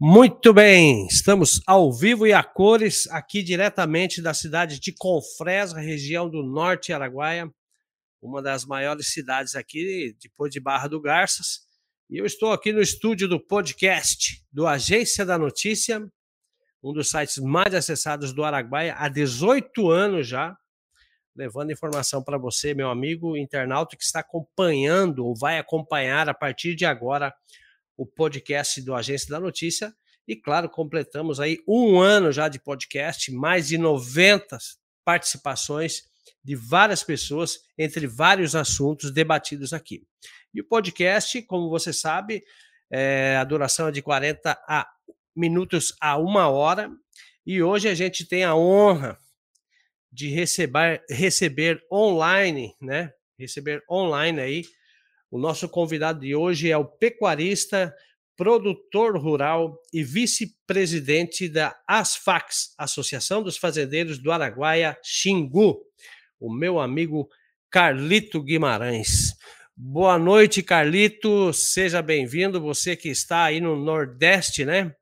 Muito bem, estamos ao vivo e a cores aqui diretamente da cidade de Confresa, região do Norte Araguaia, uma das maiores cidades aqui, depois de Barra do Garças. E eu estou aqui no estúdio do podcast do Agência da Notícia, um dos sites mais acessados do Araguaia há 18 anos já, levando informação para você, meu amigo internauta que está acompanhando ou vai acompanhar a partir de agora o podcast do Agência da Notícia. E, claro, completamos aí um ano já de podcast, mais de 90 participações de várias pessoas, entre vários assuntos debatidos aqui. E o podcast, como você sabe, é, a duração é de 40 a minutos a uma hora. E hoje a gente tem a honra de receber, receber online, né? Receber online aí o nosso convidado de hoje é o pecuarista, produtor rural e vice-presidente da ASFAX, Associação dos Fazendeiros do Araguaia, Xingu, o meu amigo Carlito Guimarães. Boa noite, Carlito. Seja bem-vindo. Você que está aí no Nordeste, né?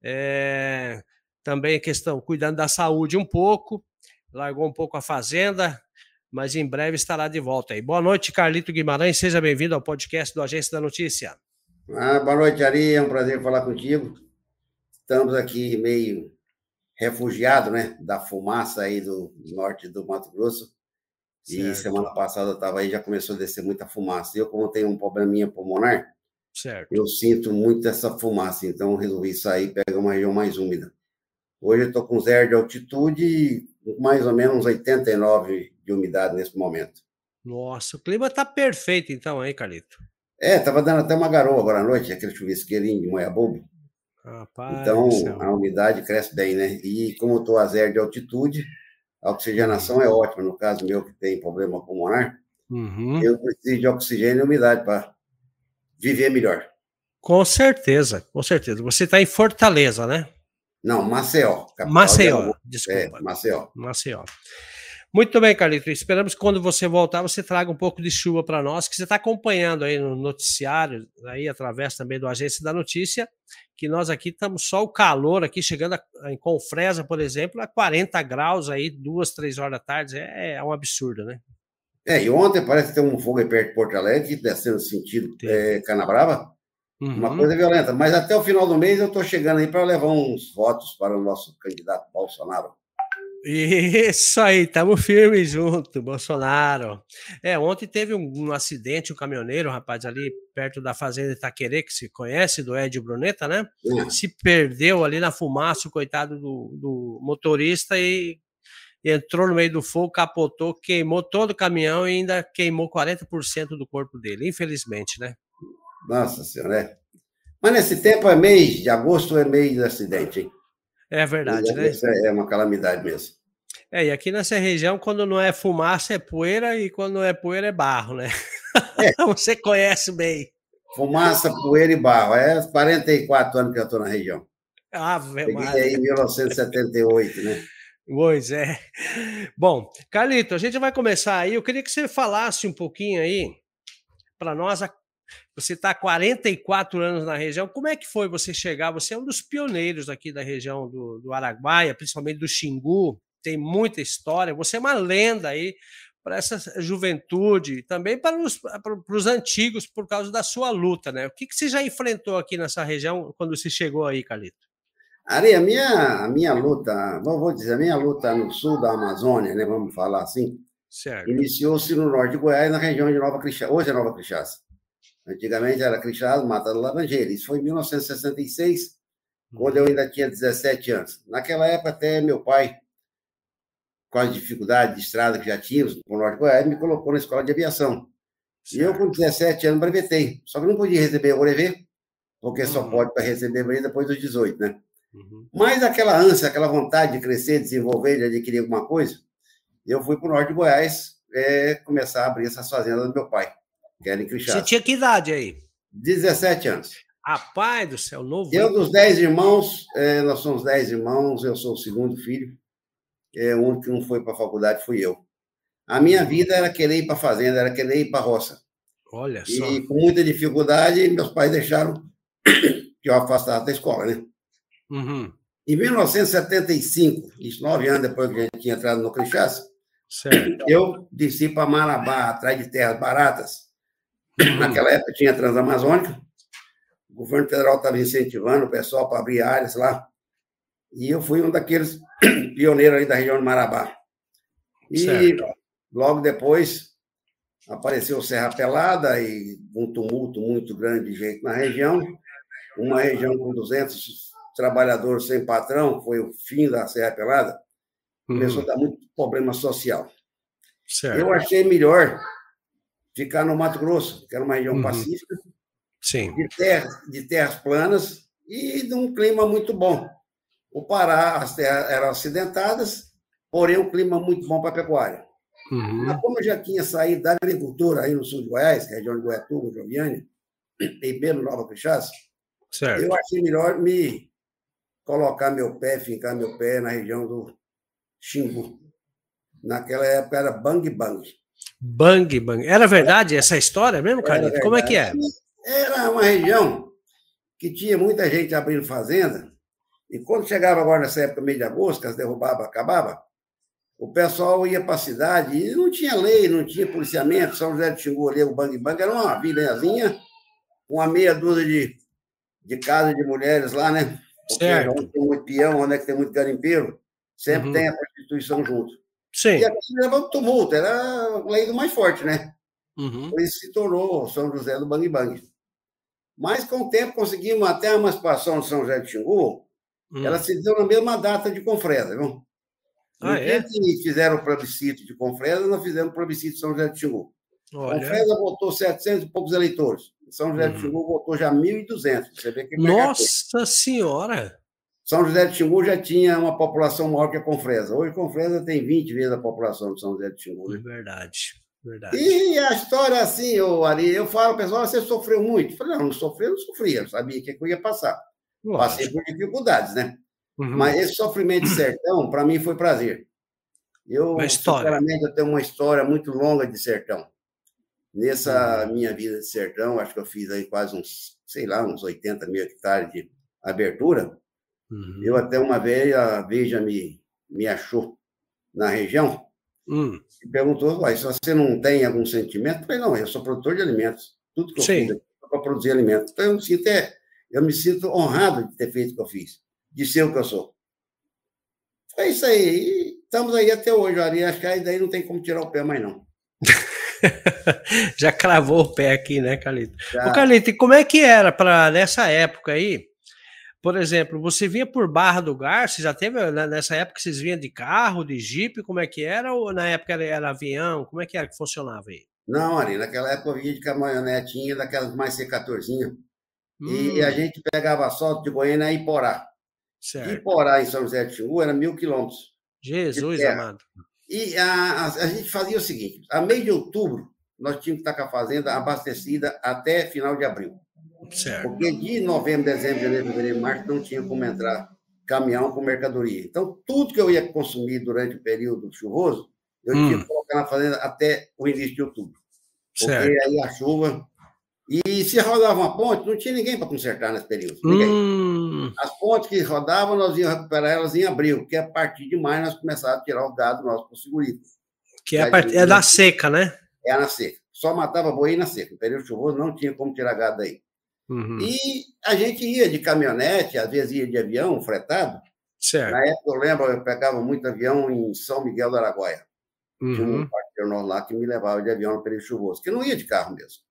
É, também questão cuidando da saúde um pouco, largou um pouco a fazenda, mas em breve estará de volta aí. Boa noite, Carlito Guimarães, seja bem-vindo ao podcast do Agência da Notícia. Ah, boa noite, Ari, é um prazer falar contigo. Estamos aqui meio refugiados, né, da fumaça aí do norte do Mato Grosso. Certo. E semana passada eu estava aí, já começou a descer muita fumaça. Eu, como tenho um probleminha pulmonar, certo. eu sinto muito essa fumaça, então resolvi sair e pegar uma região mais úmida. Hoje eu estou com zero de altitude mais ou menos 89 de umidade nesse momento. Nossa, o clima está perfeito então aí, Carlito. É, estava dando até uma garoa agora à noite, aquele chuvisqueirinho de moiabubo. Rapaz, então, a umidade cresce bem, né? E como eu estou a zero de altitude, a oxigenação é ótima. No caso meu, que tem problema pulmonar, uhum. eu preciso de oxigênio e umidade para viver melhor. Com certeza, com certeza. Você está em Fortaleza, né? Não, Maceió. Maceió, de desculpa. É, Maceió. Maceió. Muito bem, Carlito. Esperamos que quando você voltar, você traga um pouco de chuva para nós, que você está acompanhando aí no noticiário, aí através também do Agência da Notícia, que nós aqui estamos só o calor aqui, chegando a, em Confresa, por exemplo, a 40 graus aí, duas, três horas da tarde, é, é um absurdo, né? É, e ontem parece que tem um fogo aí perto de Porto Alegre, descendo sentido é, Canabrava, Uhum. Uma coisa violenta. Mas até o final do mês eu estou chegando aí para levar uns votos para o nosso candidato Bolsonaro. Isso aí, estamos firmes junto, Bolsonaro. É, ontem teve um, um, acidente, um caminhoneiro, rapaz, ali perto da fazenda Itaquerê, que se conhece, do Edio Bruneta, né? Uhum. Se perdeu ali na fumaça, o coitado do, do motorista, e entrou no meio do fogo, capotou, queimou todo o caminhão e ainda queimou 40% do corpo dele, infelizmente, né? Nossa Senhora, é. Mas nesse tempo é mês de agosto, é mês de acidente, hein? É verdade, né? Isso é uma calamidade mesmo. É, e aqui nessa região, quando não é fumaça, é poeira, e quando não é poeira, é barro, né? É. Você conhece bem. Fumaça, poeira e barro. É 44 anos que eu estou na região. Ah, Peguei aí em 1978, né? Pois é. Bom, Carlito, a gente vai começar aí. Eu queria que você falasse um pouquinho aí para nós você está há 44 anos na região. Como é que foi você chegar? Você é um dos pioneiros aqui da região do, do Araguaia, principalmente do Xingu. Tem muita história. Você é uma lenda aí para essa juventude, também para os, para os antigos, por causa da sua luta, né? O que, que você já enfrentou aqui nessa região quando você chegou aí, Calito? Ari, a minha, a minha luta, vou dizer, a minha luta no sul da Amazônia, né, vamos falar assim, iniciou-se no norte de Goiás, na região de Nova Crixás, hoje é Nova Crixás. Antigamente era Crixás, Mata do Laranjeira. Isso foi em 1966, quando eu ainda tinha 17 anos. Naquela época, até meu pai, com as dificuldades de estrada que já tínhamos no Norte de Goiás, me colocou na escola de aviação. Certo. E eu, com 17 anos, brevetei. Só que não podia receber o brevet, porque uhum. só pode para receber brevet depois dos 18, né? Uhum. Mas aquela ânsia, aquela vontade de crescer, desenvolver, de adquirir alguma coisa, eu fui para o Norte de Goiás é, começar a abrir essas fazendas do meu pai. Querem Crixás. Você tinha que idade aí? 17 anos. Rapaz do céu, novo. Eu, dos 10 irmãos, é, nós somos 10 irmãos, eu sou o segundo filho. É, o único que não foi para a faculdade fui eu. A minha uhum. vida era querer ir para a fazenda, era querer ir para a roça. Olha só. E com muita dificuldade, meus pais deixaram que eu afastava da escola, né? Uhum. Em 1975, isso nove anos depois que a gente tinha entrado no Crixás, eu desci para Marabá, atrás de terras baratas. Uhum. Naquela época tinha Transamazônica, o governo federal estava incentivando o pessoal para abrir áreas lá. E eu fui um daqueles pioneiros ali da região de Marabá. E certo. logo depois apareceu Serra Pelada e um tumulto muito grande de gente na região. Uma região com 200 trabalhadores sem patrão, foi o fim da Serra Pelada. Começou uhum. a dar muito problema social. Certo. Eu achei melhor ficar no Mato Grosso, que era uma região uhum. pacífica, Sim. De, terras, de terras planas e de um clima muito bom. O Pará, as terras eram acidentadas, porém um clima muito bom para a pecuária. Uhum. Mas como eu já tinha saído da agricultura aí no sul de Goiás, região de Goiatuba, Joviane, e mesmo Nova Quixás, eu achei melhor me colocar meu pé, fincar meu pé na região do Xingu. Naquela época era Bang Bang. Bang Bang. Era verdade essa história mesmo, Carlito? Como é que é? Era uma região que tinha muita gente abrindo fazenda, e quando chegava agora nessa época, meio de agosto, que as derrubava, acabava, o pessoal ia para a cidade e não tinha lei, não tinha policiamento. São José de Xingu ali, o Bang Bang, era uma vilazinha, uma meia dúzia de, de casas de mulheres lá, né? Porque certo. onde tem muito peão, onde é que tem muito garimpeiro, sempre uhum. tem a prostituição junto. Sim. E aqui levava tumulto, era a lei do mais forte, né? Uhum. Por isso se tornou São José do Bang Bang. Mas com o tempo conseguimos até a emancipação de São José de Xingu, uhum. ela se deu na mesma data de Confresa, viu? Ah, é? que fizeram o plebiscito de Confresa, nós fizemos o plebiscito de São José de Xingu. Confresa votou 700 e poucos eleitores. São José uhum. de Xingu votou já 1.200. Você vê que Nossa Senhora! São José de Xingu já tinha uma população maior que a Confresa. Hoje, Confresa tem 20 vezes a população de São José de Xingu. Né? Verdade, verdade. E a história assim, ô, Ari, eu falo, pessoal, você sofreu muito? Eu falei, não, não sofri, não sofria, eu sabia que eu ia passar. Lógico. Passei por dificuldades, né? Uhum. Mas esse sofrimento de sertão, para mim, foi prazer. Eu, sinceramente, eu tenho uma história muito longa de sertão. Nessa uhum. minha vida de sertão, acho que eu fiz aí quase uns, sei lá, uns 80 mil hectares de abertura. Uhum. Eu até uma vez, a Veja me, me achou na região uhum. e perguntou, se você não tem algum sentimento? Eu falei, não, eu sou produtor de alimentos. Tudo que eu Sim. fiz é para produzir alimentos. Então, eu sinto, é, eu me sinto honrado de ter feito o que eu fiz, de ser o que eu sou. É isso aí. E estamos aí até hoje, Ari. Acho que aí daí não tem como tirar o pé mais, não. Já cravou o pé aqui, né, Calito? Já. Ô, Calito, e como é que era para nessa época aí? Por exemplo, você vinha por Barra do Garça, já teve né, nessa época vocês vinham de carro, de jipe, como é que era? Ou na época era, era avião? Como é que era que funcionava aí? Não, Ari, naquela época eu vinha de caminhonetinha, daquelas mais C14. Hum. E a gente pegava asfalto de Goiânia a Iporá. Certo. Iporá, em São José de Xingu, era mil quilômetros. Jesus amado. E a, a, a, gente fazia o seguinte: a meio de outubro, nós tínhamos que estar com a fazenda abastecida até final de abril. Certo. Porque de novembro, dezembro, janeiro, fevereiro, março, não tinha como entrar caminhão com mercadoria. Então, tudo que eu ia consumir durante o período chuvoso, eu hum. tinha que colocar na fazenda até o início de outubro. Porque certo. aí a chuva. E se rodava uma ponte, não tinha ninguém para consertar nesse período. Hum. As pontes que rodavam, nós íamos recuperar elas em abril, porque a partir de maio nós começávamos a tirar o gado nosso para o segurito. Que é, a part... é da seca, né? É na seca. Só matava boi na seca. No período chuvoso não tinha como tirar gado daí. Uhum. E a gente ia de caminhonete, às vezes ia de avião fretado. Certo. Na época, eu lembro, eu pegava muito avião em São Miguel do Araguaia. Uhum. Tinha um parceiro lá que me levava de avião no período chuvoso, que não ia de carro mesmo.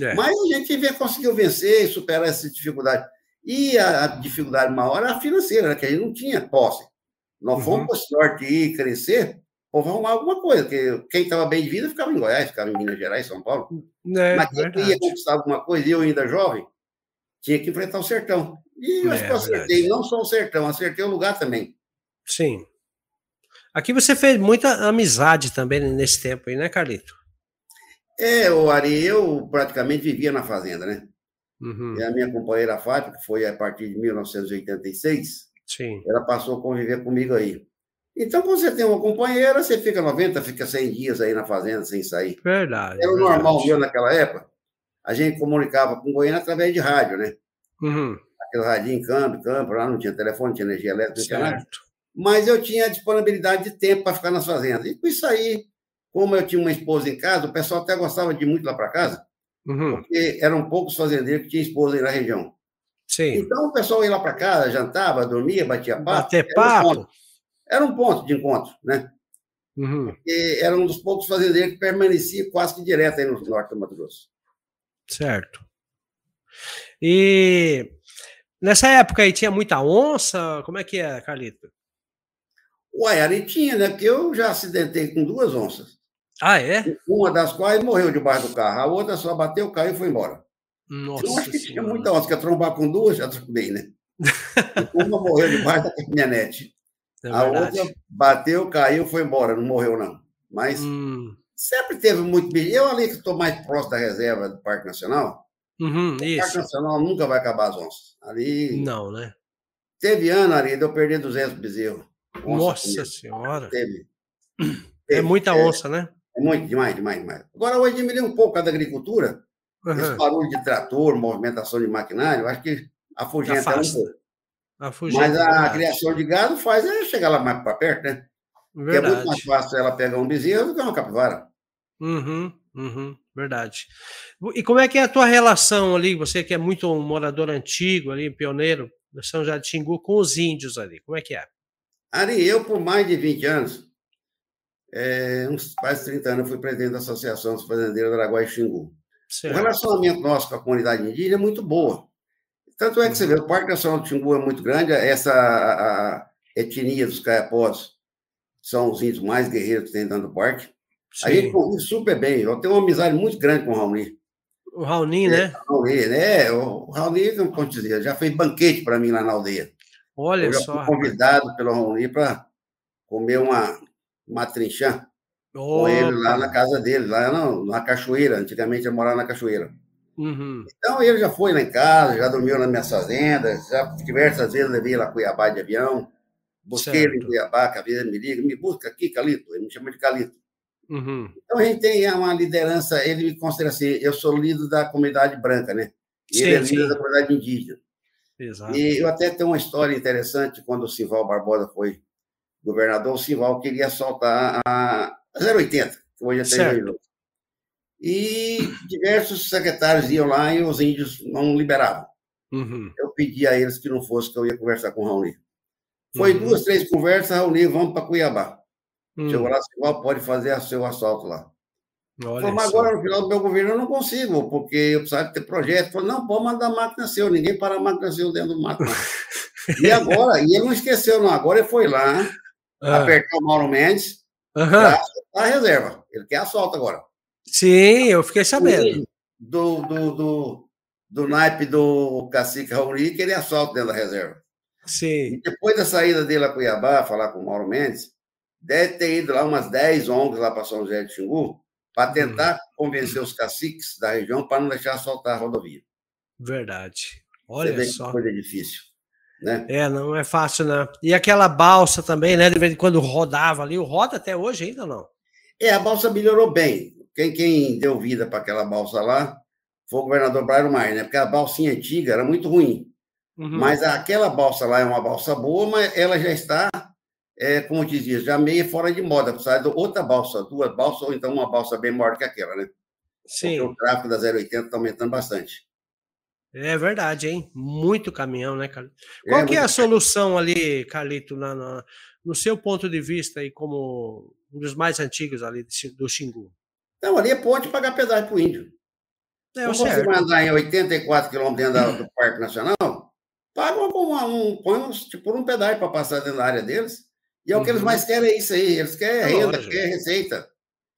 É. Mas a gente conseguiu vencer e superar essa dificuldade. E a, a dificuldade maior era a financeira, né? que a gente não tinha posse. Nós uhum. fomos o sorte ir crescer, ou arrumar alguma coisa, porque quem estava bem de vida ficava em Goiás, ficava em Minas Gerais, São Paulo. É, Mas quem ia conquistar alguma coisa, e eu ainda jovem, tinha que enfrentar o sertão. E eu é, acho que eu acertei, verdade. não só o sertão, acertei o lugar também. Sim. Aqui você fez muita amizade também nesse tempo aí, né, Carlito? É, o Ari, eu praticamente vivia na fazenda, né? Uhum. E a minha companheira Fátima, que foi a partir de 1986, Sim. ela passou a conviver comigo aí. Então, quando você tem uma companheira, você fica 90, fica 100 dias aí na fazenda sem sair. Verdade. Era o normal meu naquela época a gente comunicava com Goiânia através de rádio, né? Uhum. aquele radinho em câmbio, câmbio, lá não tinha telefone, não tinha energia elétrica, não tinha nada. Mas eu tinha disponibilidade de tempo para ficar nas fazendas. E com isso aí, como eu tinha uma esposa em casa, o pessoal até gostava de ir muito lá para casa, uhum. porque eram poucos fazendeiros que tinham esposa aí na região. Sim. Então o pessoal ia lá para casa, jantava, dormia, batia papo. Bater papo. Um era um ponto de encontro, né? Uhum. Porque era um dos poucos fazendeiros que permanecia quase que direto aí no norte do Mato Grosso. Certo. E nessa época aí tinha muita onça? Como é que é, Carlito? Uai, ali tinha, né? Porque eu já acidentei com duas onças. Ah, é? Uma das quais morreu debaixo do carro, a outra só bateu, caiu e foi embora. Nossa. Eu acho que tinha muita onça, que trombar com duas já trombei, né? uma morreu debaixo da caminhonete. É a outra bateu, caiu, foi embora, não morreu, não. Mas hum. sempre teve muito bicho. Eu ali que estou mais próximo da reserva do Parque Nacional, uhum, o Parque Nacional nunca vai acabar as onças. Ali. Não, né? Teve ano ali, eu perdi 200 bezerros. Nossa comigo. Senhora! Teve. É muita é, onça, né? É muito, demais, demais, demais. Agora, hoje diminuiu um pouco a da agricultura. Uhum. Esse barulho de trator, movimentação de maquinário, acho que afugenta um pouco. Mas a criação de gado faz é chegar lá mais para perto, né? Porque é muito mais fácil ela pegar um bezerro do que uma capivara. Uhum, uhum, verdade. E como é que é a tua relação ali, você que é muito um morador antigo ali, pioneiro da São de Xingu, com os índios ali, como é que é? Ari, eu por mais de 20 anos, é, uns quase 30 anos, fui presidente da Associação dos Fazendeiros do Araguai e Xingu. Certo. O relacionamento nosso com a comunidade indígena é muito boa. Tanto é que você vê, o Parque Nacional do Xingu é muito grande, essa a, a etnia dos caiapós são os índios mais guerreiros que tem dentro do parque. Sim. A gente convive super bem. Eu tenho uma amizade muito grande com o Raoni. O Raoni, né? É, o Raoni, né? O Raoni, como posso dizer, já fez banquete para mim lá na aldeia. Olha eu só. Fui convidado pelo Raoni para comer uma, uma trinchã com ele lá na casa dele, lá na, na cachoeira. Antigamente eu morava na cachoeira. Uhum. Então ele já foi lá em casa, já dormiu nas minhas fazendas, já diversas vezes levei lá Cuiabá de avião, busquei certo. ele em Cuiabá, que a vida me liga, me busca aqui, Calito, ele me chama de Calito. Uhum. Então a gente tem uma liderança, ele me considera assim, eu sou líder da comunidade branca, né? E sim, ele é líder sim. da comunidade indígena. Exato. E eu até tenho uma história interessante, quando o Sival Barbosa foi governador, o Sival queria soltar a 080, que hoje é certo. E diversos secretários iam lá e os índios não liberavam. Uhum. Eu pedi a eles que não fosse, que eu ia conversar com o Raoni. Foi uhum. duas, três conversas, Raoni, vamos para Cuiabá. Uhum. Chegou lá, igual pode fazer seu assalto lá. Falei, mas agora, no final do meu governo, eu não consigo, porque eu precisava ter projeto. Falei, não, pode mandar a máquina seu, ninguém para a máquina seu dentro do mato. e agora, e ele não esqueceu, não. Agora ele foi lá, ah. apertar o Mauro Mendes, uhum. para a reserva. Ele quer assalto agora. Sim, eu fiquei sabendo. Do, do, do, do naipe do cacique Rauli, que ele assalta dentro da reserva. Sim. E depois da saída dele a Cuiabá, falar com o Mauro Mendes, deve ter ido lá umas 10 ONGs lá para São José de Xingu, para tentar hum. convencer os caciques da região para não deixar soltar a rodovia. Verdade. Olha só. Que coisa difícil. Né? É, não é fácil, né? E aquela balsa também, né? De vez em quando rodava ali, o roda até hoje ainda não? É, a balsa melhorou bem. Quem, quem deu vida para aquela balsa lá foi o governador Brairo Maia, né? Porque a balsinha antiga era muito ruim. Uhum. Mas aquela balsa lá é uma balsa boa, mas ela já está, é, como dizia, já meio fora de moda. Precisa de outra balsa, duas balsas, ou então uma balsa bem maior que aquela, né? Sim. Porque o tráfego da 080 está aumentando bastante. É verdade, hein? Muito caminhão, né, Carlito? É, Qual é, que é a solução ali, Carlito, na, na, no seu ponto de vista aí como um dos mais antigos ali do Xingu? Então, ali é ponte pagar pedágio para o índio. É, Como você vai andar em 84 quilômetros dentro do Parque Nacional, paga um, um, um, tipo, um pedágio para passar dentro da área deles. E é o que eles uhum. mais querem, é isso aí. Eles querem é renda, querem receita.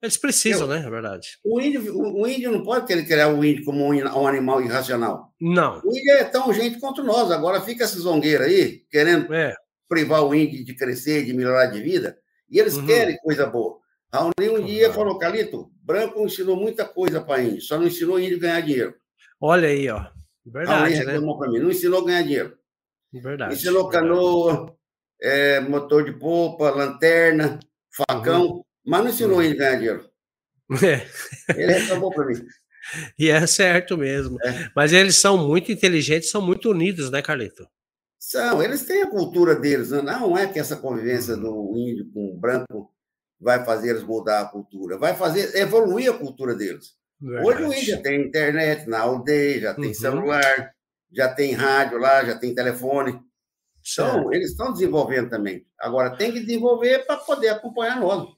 Eles precisam, Eu, né? É verdade. O índio, o, o, índio não pode querer criar o índio como um, um, animal irracional. Não. O índio é tão gente quanto nós. Agora fica essa zongueira aí, querendo é. privar o índio de crescer, de melhorar de vida. E eles uhum. querem coisa boa. Raoni um dia falou, Calito, branco ensinou muita coisa para índio, só não ensinou índio a ganhar dinheiro. Olha aí, ó. Verdade, né? Mim, não ensinou a ganhar dinheiro. Verdade. Ensinou canoa, é, motor de polpa, lanterna, facão, uhum. Mas não ensinou uhum. índio a ganhar dinheiro. É. Ele reclamou para mim. E é certo mesmo. É. Mas eles são muito inteligentes, são muito unidos, né, Carlito? São, eles têm a cultura deles. Né? Não é que essa convivência do índio com o branco vai fazer eles mudar a cultura, vai fazer evoluir a cultura deles. Verdade. Hoje o índio já tem internet na aldeia, já tem uhum. celular, já tem rádio lá, já tem telefone. Então, eles estão desenvolvendo também. Agora, tem que desenvolver para poder acompanhar nós.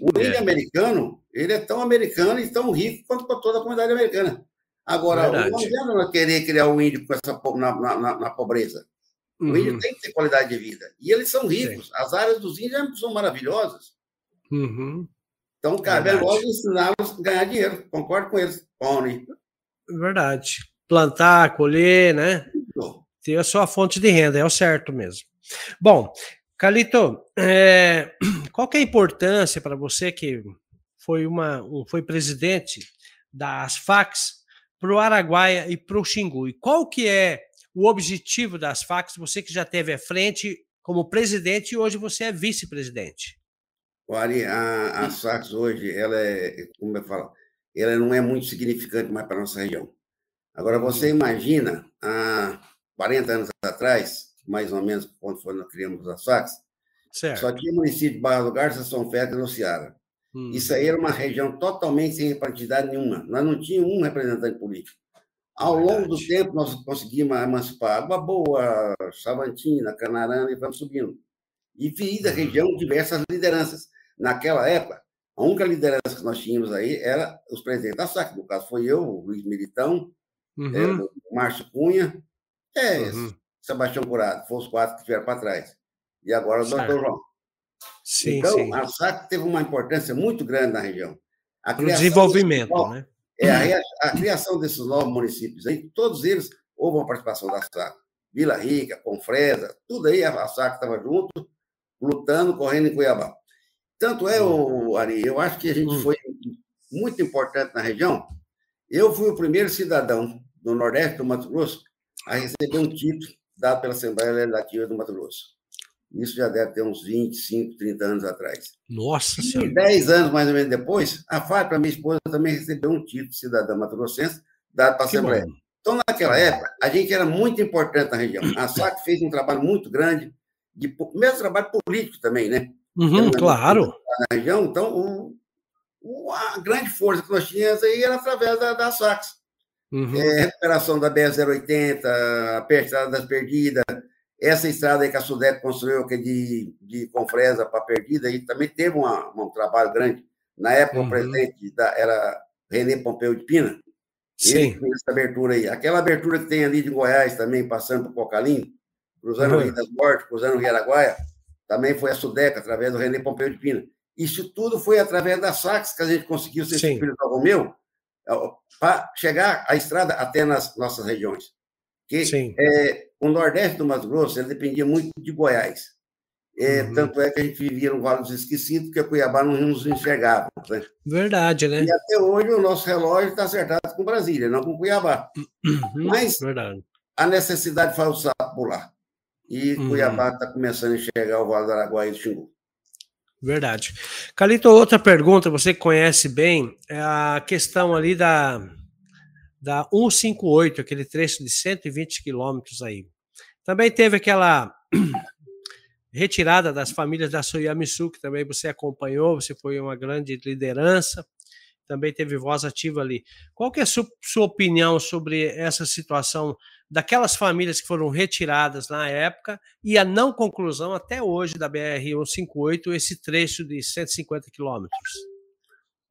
O é. índio americano, ele é tão americano e tão rico quanto para toda a comunidade americana. Agora, Verdade. não adianta nós querer criar o um índio com essa, na, na, na pobreza. O uhum. índio tem que ter qualidade de vida. E eles são ricos. Sim. As áreas dos índios são maravilhosas. Uhum. Então, cabe a nós ensiná-los a ganhar dinheiro. Concordo com eles, Pony. Verdade. Plantar, colher, né? Ter a sua fonte de renda, é o certo mesmo. Bom, Calito, é, qual que é a importância para você que foi, uma, um, foi presidente das FACs para o Araguaia e para o Xingu? E qual que é o objetivo das FACs, você que já teve à frente como presidente e hoje você é vice-presidente? Ari, a, a FACs hoje, ela é, como eu falo, ela não é muito significante mais para a nossa região. Agora, você imagina, há 40 anos atrás, mais ou menos, quando foi, nós criamos as FACs, certo. só tinha município de Barra do Garça, São Félix e Luciara. Hum. Isso aí era uma região totalmente sem representatividade nenhuma. Nós não tínhamos um representante político. Ao Verdade. longo do tempo, nós conseguimos emancipar Água Boa, Savantina, Canarana e vamos subindo. E vi da uhum. região diversas lideranças. Naquela época, a única liderança que nós tínhamos aí era os presidentes da SAC. No caso, foi eu, o Luiz Militão, uhum. é, o Márcio Cunha, é, uhum. Sebastião Curado. Foram os quatro que vieram para trás. E agora o doutor João. Sim, então, sim. a SAC teve uma importância muito grande na região. o desenvolvimento, né? É, a, a, criação desses novos municípios aí, todos eles houve uma participação da SAC. Vila Rica, Confresa, tudo aí a SAC estava junto, lutando, correndo em Cuiabá. Tanto é, o Ari, eu acho que a gente hum. foi muito importante na região. Eu fui o primeiro cidadão do Nordeste do Mato Grosso a receber um título dado pela Assembleia Legislativa do Mato Grosso. Isso já deve ter uns 25, 30 anos atrás. Nossa e Senhora! 10 anos, mais ou menos depois, a Fábio, minha esposa, também recebeu um título de cidadã mato-grossense dado para a Assembleia. Bom. Então, naquela época, a gente era muito importante na região. A SAC fez um trabalho muito grande, de, mesmo trabalho político também, né? Uhum, claro. Na região, então, o, o, a grande força que nós tínhamos aí era através da, da SACs. Uhum. É, recuperação da BR-080, a Estrada das Perdidas, essa estrada aí que a Sudec construiu, que é de, de Confresa para Perdida, aí também teve uma, um trabalho grande. Na época, uhum. o presidente da, era René Pompeu de Pina. Sim. Ele essa abertura aí. Aquela abertura que tem ali de Goiás também, passando por Cocalim, cruzando uhum. o Rio das Mortes, cruzando o Rio Araguaia, também foi a Sudeca, através do René Pompeu de Pina. Isso tudo foi através das saques que a gente conseguiu ser filho do Romeu, para chegar a estrada até nas nossas regiões. Que, Sim. É, o Nordeste do Mato Grosso ele dependia muito de Goiás. É, uhum. Tanto é que a gente vivia no Vale dos Esquecidos, porque Cuiabá não nos enxergava. Né? Verdade, né? E até hoje o nosso relógio está acertado com Brasília, não com Cuiabá. Uhum. Mas Verdade. a necessidade faz o sapo pular. E uhum. Cuiabá está começando a enxergar o Vale do Araguaia e do Xingu. Verdade. Calito, outra pergunta, você conhece bem, é a questão ali da, da 158, aquele trecho de 120 quilômetros aí. Também teve aquela retirada das famílias da Soyamisu, que também você acompanhou, você foi uma grande liderança, também teve voz ativa ali. Qual que é a sua, sua opinião sobre essa situação daquelas famílias que foram retiradas na época e a não conclusão até hoje da BR-158, esse trecho de 150 quilômetros?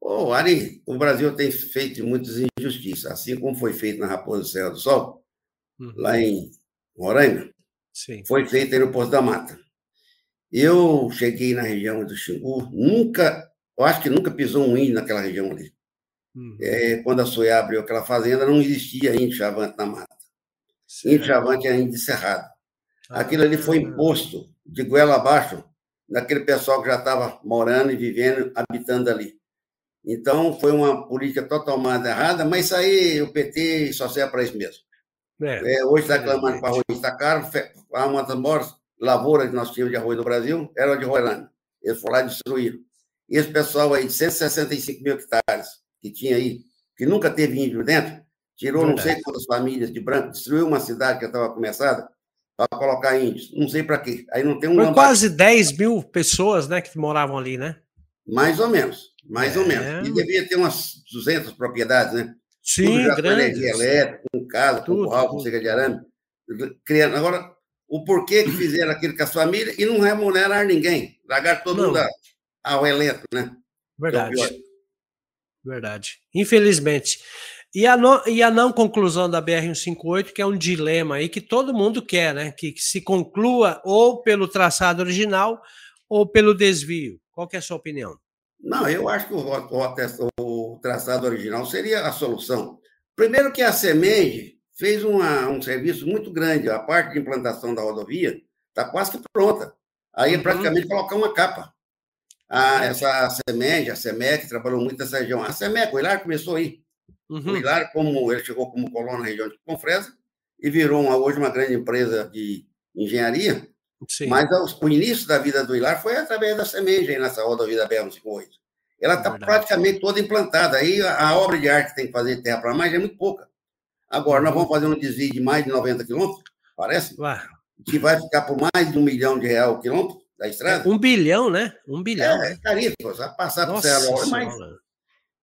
Oh, Ari, o Brasil tem feito muitas injustiças, assim como foi feito na Raposa Serra do Sol, uhum. lá em Roraima, Sim. foi feito no Poço da Mata. Eu cheguei na região do Xingu, nunca, eu acho que nunca pisou um índio naquela região ali. Uhum. É, quando a Soia abriu aquela fazenda, não existia índio chavante na mata. Índio chavante era índio cerrado. Ah, Aquilo ali foi imposto de goela abaixo daquele pessoal que já estava morando e vivendo, habitando ali. Então, foi uma política totalmente errada, mas isso aí o PT só serve para isso mesmo. É, é, hoje está reclamando que o arroz está caro. Uma das maiores lavouras que nós tínhamos de arroz no Brasil era a de Roilândia. Eles foram lá e destruíram. E esse pessoal aí, de 165 mil hectares que tinha aí, que nunca teve índio dentro, tirou Verdade. não sei quantas famílias de branco, destruiu uma cidade que estava começada para colocar índios. Não sei para quê. Aí não tem um. Foi quase 10 mil pessoas né, que moravam ali, né? Mais ou menos, mais é... ou menos. E devia ter umas 200 propriedades, né? Sim, grande. energia elétrica, com casa, com curral, com cerca de arame. Criando. Agora, o porquê que fizeram aquilo com a família e não remuneraram ninguém. Largaram todo não. mundo ao elenco, né? Verdade. Verdade. Infelizmente. E a, não, e a não conclusão da BR-158, que é um dilema aí que todo mundo quer, né? Que, que, se conclua ou pelo traçado original ou pelo desvio. Qual é a sua opinião? Não, eu acho que o, o, o traçado original seria a solução. Primeiro que a SEMENG fez uma, um serviço muito grande. A parte de implantação da rodovia está quase que pronta. Aí é uhum. praticamente colocar uma capa. A, essa a SEMEG, a SEMEC, trabalhou muito nessa região. A SEMEC, o Hilário começou aí. Uhum. O Hilário, como, ele chegou como colono na região de Confresa e virou uma, hoje uma grande empresa de engenharia. Sim. Mas o, o início da vida do Hilário foi através da SEMEG, nessa rodovia da BR-158. Ela está praticamente toda implantada. Aí a, a, obra de arte que tem que fazer terra para mais é muito pouca. Agora, nós vamos fazer um desvio de mais de 90 quilômetros, parece? Ué. Que vai ficar por mais de um milhão de reais o quilômetro da estrada. Um bilhão, né? Um bilhão. É, é caríssimo, passar por Serra mas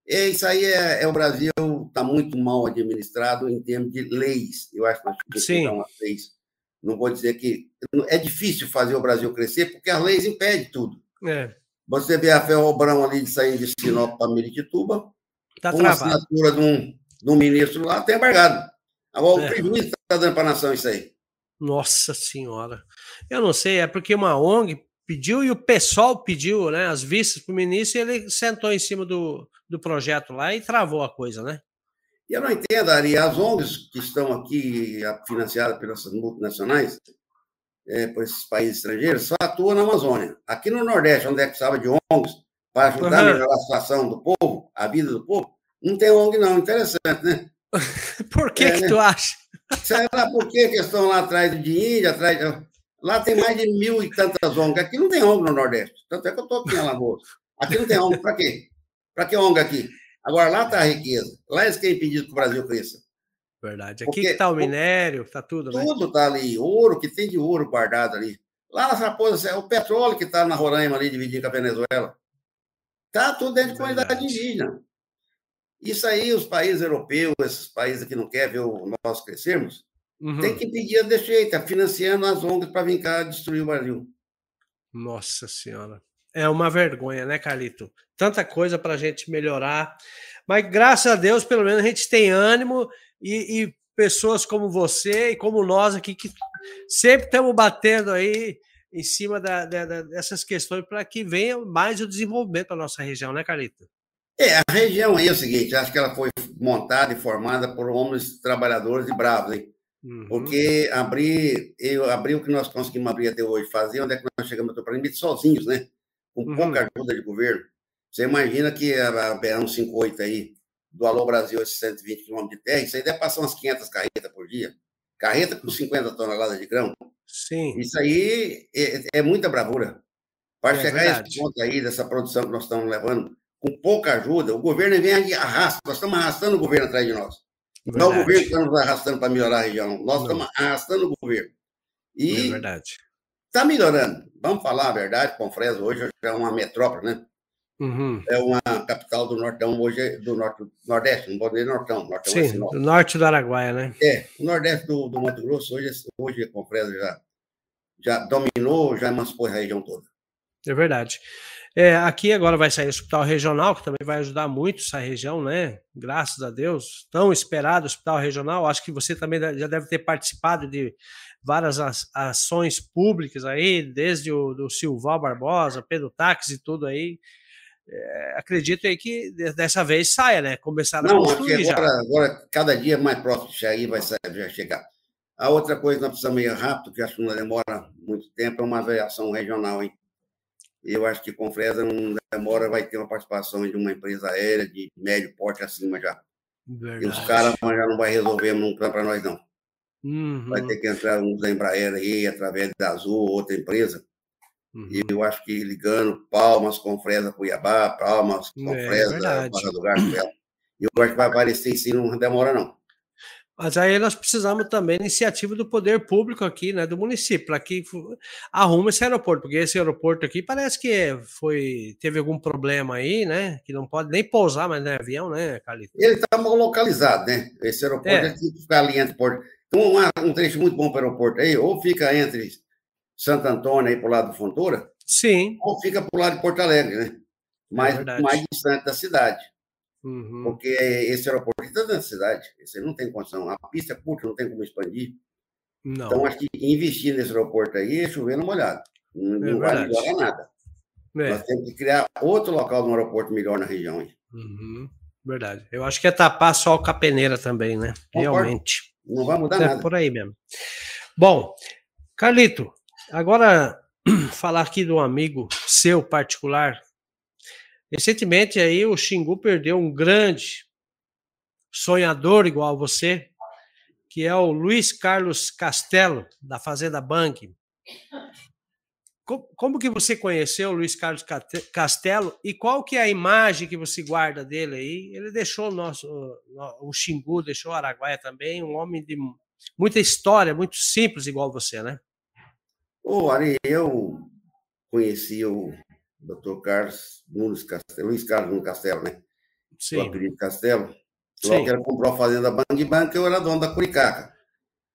é, isso aí é, é o Brasil está muito mal administrado em termos de leis. Eu acho que nós temos que dar umas leis. Não vou dizer que é difícil fazer o Brasil crescer porque as leis impedem tudo. É. Você vê a Ferrobrão ali de sair de Sinop para Miritituba, tá com a assinatura de um do ministro lá, tem embargado. Agora, é. o prejuízo está dando para a nação isso aí. Nossa Senhora. Eu não sei, é porque uma ONG pediu e o pessoal pediu né, as vistas para o ministro e ele sentou em cima do, do projeto lá e travou a coisa, né? E eu não entendo, Ari, as ONGs que estão aqui financiadas pelas multinacionais, é, por esses países estrangeiros, só atuam na Amazônia. Aqui no Nordeste, onde é que precisava de ONGs para ajudar uhum. a melhorar a situação do povo, a vida do povo, não tem ONG, não. Interessante, né? por que, é, que né? tu acha? Sei lá por que, estão lá atrás de Índia, atrás. Lá tem mais de mil e tantas ONGs. Aqui não tem ONG no Nordeste. Tanto é que eu estou aqui em Alagoas. Aqui não tem ONG. Para quê? Para que ONG aqui? Agora, lá está a riqueza. Lá eles querem pedir que o Brasil cresça. Verdade. Aqui está o minério, está tudo, né? Tudo está ali. Ouro, que tem de ouro guardado ali. Lá nas raposas, é o petróleo que está na Roraima ali, dividindo com a Venezuela. Está tudo dentro de comunidade indígena. Isso aí, os países europeus, esses países que não querem ver nós crescermos, uhum. tem que pedir desse jeito, tá financiando as ONGs para vir cá destruir o Brasil. Nossa Senhora. É uma vergonha, né, Carlito? Tanta coisa para a gente melhorar. Mas graças a Deus, pelo menos a gente tem ânimo e, e pessoas como você e como nós aqui que sempre estamos batendo aí em cima da, da, dessas questões para que venha mais o desenvolvimento da nossa região, né, Carlito? É, a região aí é o seguinte, acho que ela foi montada e formada por homens trabalhadores e bravos, hein? Uhum. Porque abrir, eu abri o que nós conseguimos abrir até hoje, fazer onde é que nós chegamos para limite sozinhos, né? Com uhum. pouca ajuda de governo. Você imagina que a BR-158 aí, do Alô Brasil, esses 120 quilômetros de terra, isso aí deve passar umas 500 carretas por dia. Carreta com 50 toneladas de grão. Sim. Isso aí é, é muita bravura. Para é chegar verdade. a esse ponto aí, dessa produção que nós estamos levando, com pouca ajuda, o governo vem e arrasta. Nós estamos arrastando o governo atrás de nós. Verdade. Não é o governo que está nos arrastando para melhorar a região. Nós não. estamos arrastando o governo. E é verdade. Está melhorando. Vamos falar a verdade, Confresa hoje é uma metrópole, né? Uhum. É uma capital do Nortão, hoje é do norte, Nordeste, não pode dizer Nortão. Nortão é Sim, do norte do Araguaia, né? É, o Nordeste do, do Mato Grosso, hoje, hoje Confresa já, já dominou, já emancipou a região toda. É verdade. É, aqui agora vai sair o hospital regional, que também vai ajudar muito essa região, né? Graças a Deus. Tão esperado o hospital regional. Acho que você também já deve ter participado de várias ações públicas aí, desde o do Silval Barbosa, Pedro Táxi e tudo aí. É, acredito aí que dessa vez saia, né? Começaram Não, a construir agora, já. agora, cada dia mais próximo de aí vai sair, já chegar. A outra coisa que nós precisamos ir rápido, que acho que não demora muito tempo, é uma avaliação regional, hein? Eu acho que com Fresa não demora, vai ter uma participação de uma empresa aérea de médio porte acima já. Verdade. E os caras já não vai resolver nunca para nós, não. Uhum. Vai ter que entrar uns da Embraer aí, através da Azul, outra empresa. Uhum. E eu acho que ligando Palmas com Fresa Cuiabá, Palmas com é, Fresa, Barra do Garço, E eu acho que vai aparecer sim, não demora não. Mas aí nós precisamos também da iniciativa do poder público aqui, né, do município, para que arrume esse aeroporto, porque esse aeroporto aqui parece que foi teve algum problema aí, né, que não pode nem pousar mais no avião, né, Calito? Ele está mal localizado, né? Esse aeroporto é. tem que ficar ali entre Porto. Então, um, um trecho muito bom para o aeroporto aí, ou fica entre Santo Antônio aí para o lado do Fontoura, sim, ou fica para o lado de Porto Alegre, né? Mais, é mais distante da cidade. Uhum. Porque esse aeroporto está da cidade, você não tem condição. A pista é curta, não tem como expandir. Não. Então, acho que investir nesse aeroporto aí é chover no molhado. Não, é não vai melhorar nada. É. Nós temos que criar outro local de um aeroporto melhor na região. Uhum. Verdade. Eu acho que é tapar só o capeneira também, né? Concordo. Realmente. Não vai mudar é nada. por aí mesmo. Bom, Carlito, agora falar aqui de um amigo seu particular Recentemente aí o Xingu perdeu um grande sonhador igual a você, que é o Luiz Carlos Castelo, da Fazenda Bank. Como que você conheceu o Luiz Carlos Castelo e qual que é a imagem que você guarda dele aí? Ele deixou o nosso, o Xingu, deixou o Araguaia também, um homem de muita história, muito simples igual você, né? Ô, Ari, eu conheci o Dr. Carlos Nunes Castelo, Luiz Carlos Nunes Castelo, né? Sim. O apelido Castelo. Logo que ele comprou a fazenda Bang Bang, eu era dono da Curicaca.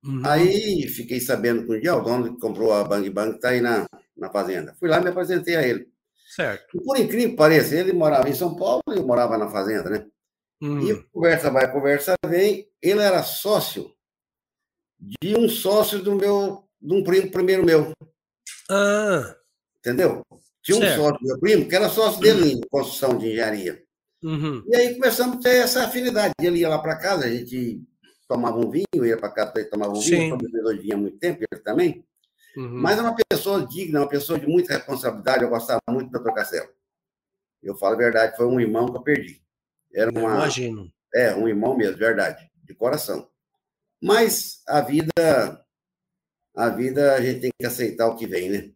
Uhum. Aí fiquei sabendo que um dia o dono que comprou a Bang Bang está aí na, na fazenda. Fui lá e me apresentei a ele. Certo. E por incrível que pareça, ele morava em São Paulo e eu morava na fazenda, né? Uhum. E conversa vai, conversa vem. Ele era sócio de um sócio do meu, de um primo primeiro meu. Ah. Entendeu? Tinha um certo. sócio, meu primo, que era sócio dele em construção de engenharia. Uhum. E aí começamos a ter essa afinidade. Ele ia lá para casa, a gente tomava um vinho, ia para casa e tomava um vinho, bebedor de vinho há muito tempo, ele também. Uhum. Mas é uma pessoa digna, uma pessoa de muita responsabilidade. Eu gostava muito do Dr. Castelo. Eu falo a verdade, foi um irmão que eu perdi. Era uma, Imagino. É, um irmão mesmo, verdade, de coração. Mas a vida, a vida a gente tem que aceitar o que vem, né?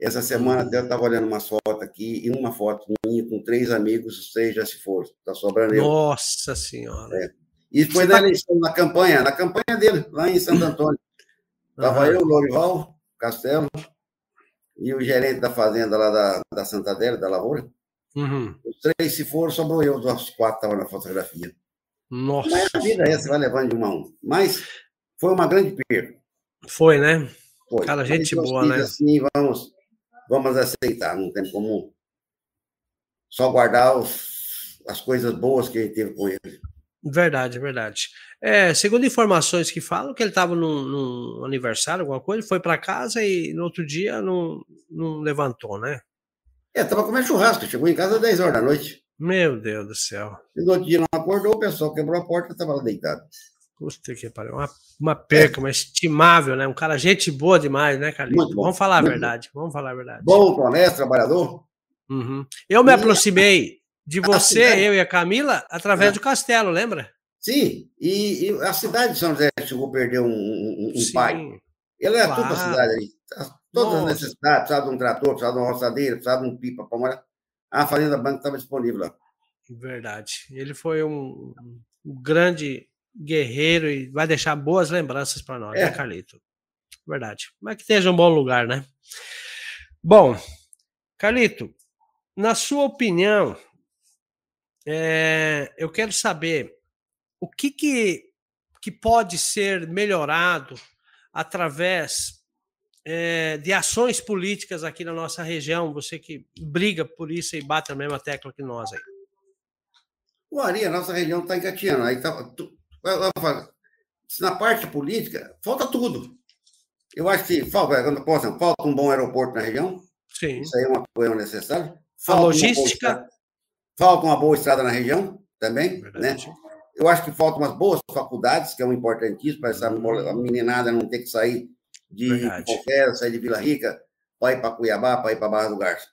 Essa semana até eu estava olhando uma foto aqui, e uma foto minha com três amigos, os três já se foram. Está sobrando eu. Nossa Senhora! É. E foi na tá eleição, na campanha, na campanha dele, lá em Santo Antônio. Estava uhum. eu, Lorival, Castelo, e o gerente da fazenda lá da, da Santa Adélia, da Lavoura. Uhum. Os três se foram, sobrou eu, os quatro estavam na fotografia. Nossa! Mas a vida é essa, vai levando de uma a um. Mas foi uma grande perda. Foi, né? Foi. Cara, gente boa, né? Assim, vamos vamos aceitar, não tem como só guardar os, as coisas boas que ele teve com ele. Verdade, verdade. É, segundo informações que falam que ele estava num, num, aniversário, alguma coisa, foi para casa e no outro dia não, não levantou, né? É, estava comendo churrasco, chegou em casa às 10 horas da noite. Meu Deus do céu. E no outro dia não acordou, o pessoal quebrou a porta e estava lá deitado. Puta que pariu. Uma, uma perca, é. uma estimável, né? Um cara, gente boa demais, né, Carlinhos? Vamos falar a verdade. Bom. Vamos falar a verdade. Bom, honesto, trabalhador. Uhum. Eu me aproximei de você, cidade... eu e a Camila, através é. do castelo, lembra? Sim, e, e, a cidade de São José chegou a perder um, um, um pai. Ele era claro. toda a cidade ali. Todas Nossa. as necessidades, precisava de um trator, precisava de uma roçadeira, precisava de um pipa para morar. A Fazenda Banco estava disponível lá. Verdade. Ele foi um, um grande guerreiro e vai deixar boas lembranças para nós, né, é. né, Carlito? Verdade. Mas que esteja um bom lugar, né? Bom, Carlito, na sua opinião, é, eu quero saber o que, que, que pode ser melhorado através é, de ações políticas aqui na nossa região, você que briga por isso e bate a mesma tecla que nós aí. O Ari, a nossa região está engatinhando. Aí tá, na parte política, falta tudo. Eu acho que falta, falta um bom aeroporto na região. Sim. Isso aí é uma coisa necessária. Falta a logística. Uma falta uma boa estrada na região também, né? Eu acho que faltam umas boas faculdades, que é um importantíssimo para essa a meninada não ter que sair de qualquer, sair de Vila Rica, para ir para Cuiabá, para ir para Barra do Garça.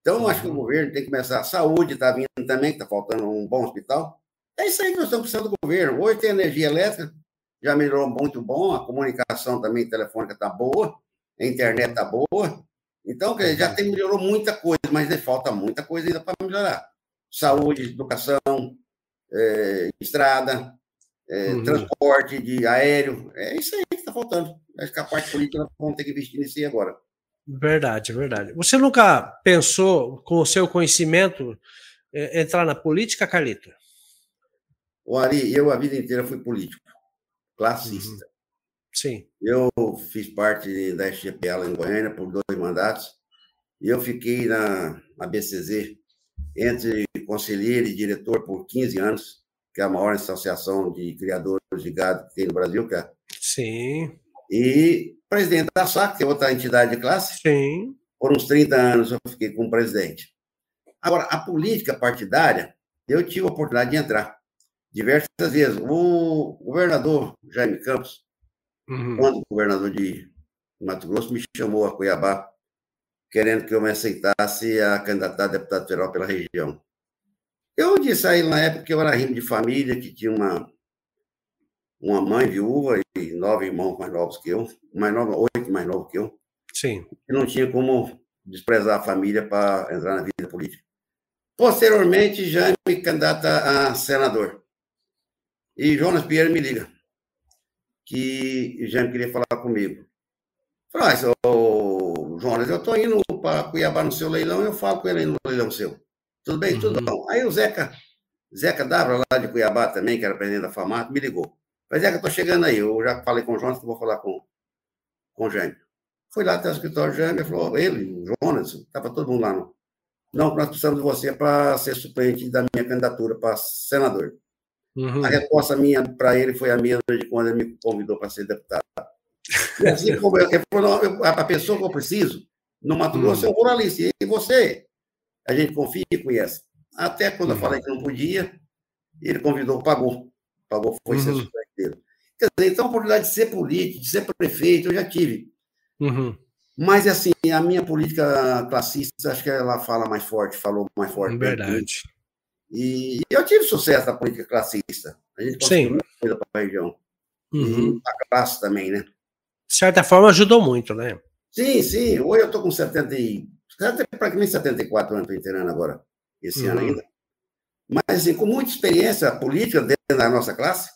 Então, eu acho que o uhum. governo tem que começar. A saúde está vindo também, está faltando um bom hospital. É isso aí que nós estamos precisando do governo. Hoje tem energia elétrica, já melhorou muito bom, a comunicação também telefônica está boa, a internet está boa. Então, já tem, melhorou muita coisa, mas falta muita coisa ainda para melhorar. Saúde, educação, é, estrada, é, uhum. transporte de aéreo. É isso aí que está faltando. Acho que a parte política nós vamos ter que investir nisso aí agora. Verdade, verdade. Você nunca pensou, com o seu conhecimento, é, entrar na política, Carlito? O Ari, eu a vida inteira fui político, classista. Uhum. Sim. Eu fiz parte da SGPA lá em Goiânia por dois mandatos e eu fiquei na, na BCZ entre conselheiro e diretor por 15 anos, que é a maior associação de criadores de gado que tem no Brasil, que é. Sim. E presidente da SAC, que é outra entidade de classe. Sim. Por uns 30 anos eu fiquei como presidente. Agora, a política partidária, eu tive a oportunidade de entrar diversas vezes. O governador Jaime Campos, uhum. quando governador de Mato Grosso, me chamou a Cuiabá, querendo que eu me aceitasse a candidatar a deputado federal pela região. Eu disse a ele na época que eu era rimo de família, que tinha uma, uma mãe viúva e nove irmãos mais novos que eu, mais novo, oito mais novos que eu. Sim. E não tinha como desprezar a família para entrar na vida política. Posteriormente, já me candidata a senador. E Jonas Pierre me liga, que já queria falar comigo. Falei, ah, Jonas, eu estou indo para Cuiabá no seu leilão, eu falo com ele no leilão seu. Tudo bem? Uhum. Tudo bom. Aí o Zeca, Zeca Dabra, lá de Cuiabá também, que era presidente da FAMAT, me ligou. Mas Zeca, estou chegando aí, eu já falei com o Jonas, que vou falar com, com o Jaime. Fui lá até o escritório do Jaime, falou, ele, o Jonas, estava todo mundo lá no, não, nós precisamos de você para ser suplente da minha candidatura para senador. Uhum. A resposta minha para ele foi a mesma de quando ele me convidou para ser deputado. E assim como eu, eu, a pessoa que eu preciso, no Mato uhum. Grosso, uhum. é um ruralista. E você, a gente confia e conhece. Até quando uhum. eu falei que não podia, ele convidou, pagou. Pagou, foi uhum. ser suplente dele. Quer dizer, então a oportunidade de ser político, de ser prefeito, eu já tive. Uhum. Mas, assim, a minha política classista, acho que ela fala mais forte, falou mais forte. Verdade. E eu tive sucesso na política classista. A gente conseguiu muita coisa para a região. Uhum. A classe também, né? De certa forma, ajudou muito, né? Sim, sim. Hoje eu estou com 70 e... praticamente 74 anos, estou inteirando agora, esse uhum. ano ainda. Mas, assim, com muita experiência política dentro da nossa classe.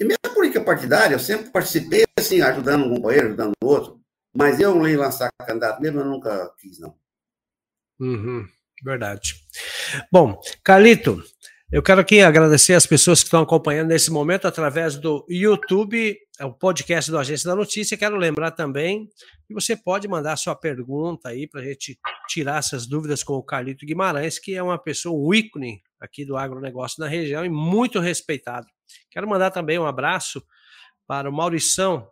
E mesmo a política partidária, eu sempre participei, assim, ajudando um companheiro, ajudando o outro. Mas eu leio lançar candidato mesmo, eu nunca quis, não. Uhum, verdade. Bom, Carlito, eu quero aqui agradecer as pessoas que estão acompanhando nesse momento através do YouTube, é o podcast do Agência da Notícia. Quero lembrar também que você pode mandar sua pergunta aí para a gente tirar essas dúvidas com o Carlito Guimarães, que é uma pessoa, um ícone aqui do agronegócio na região e muito respeitado. Quero mandar também um abraço para o Maurição,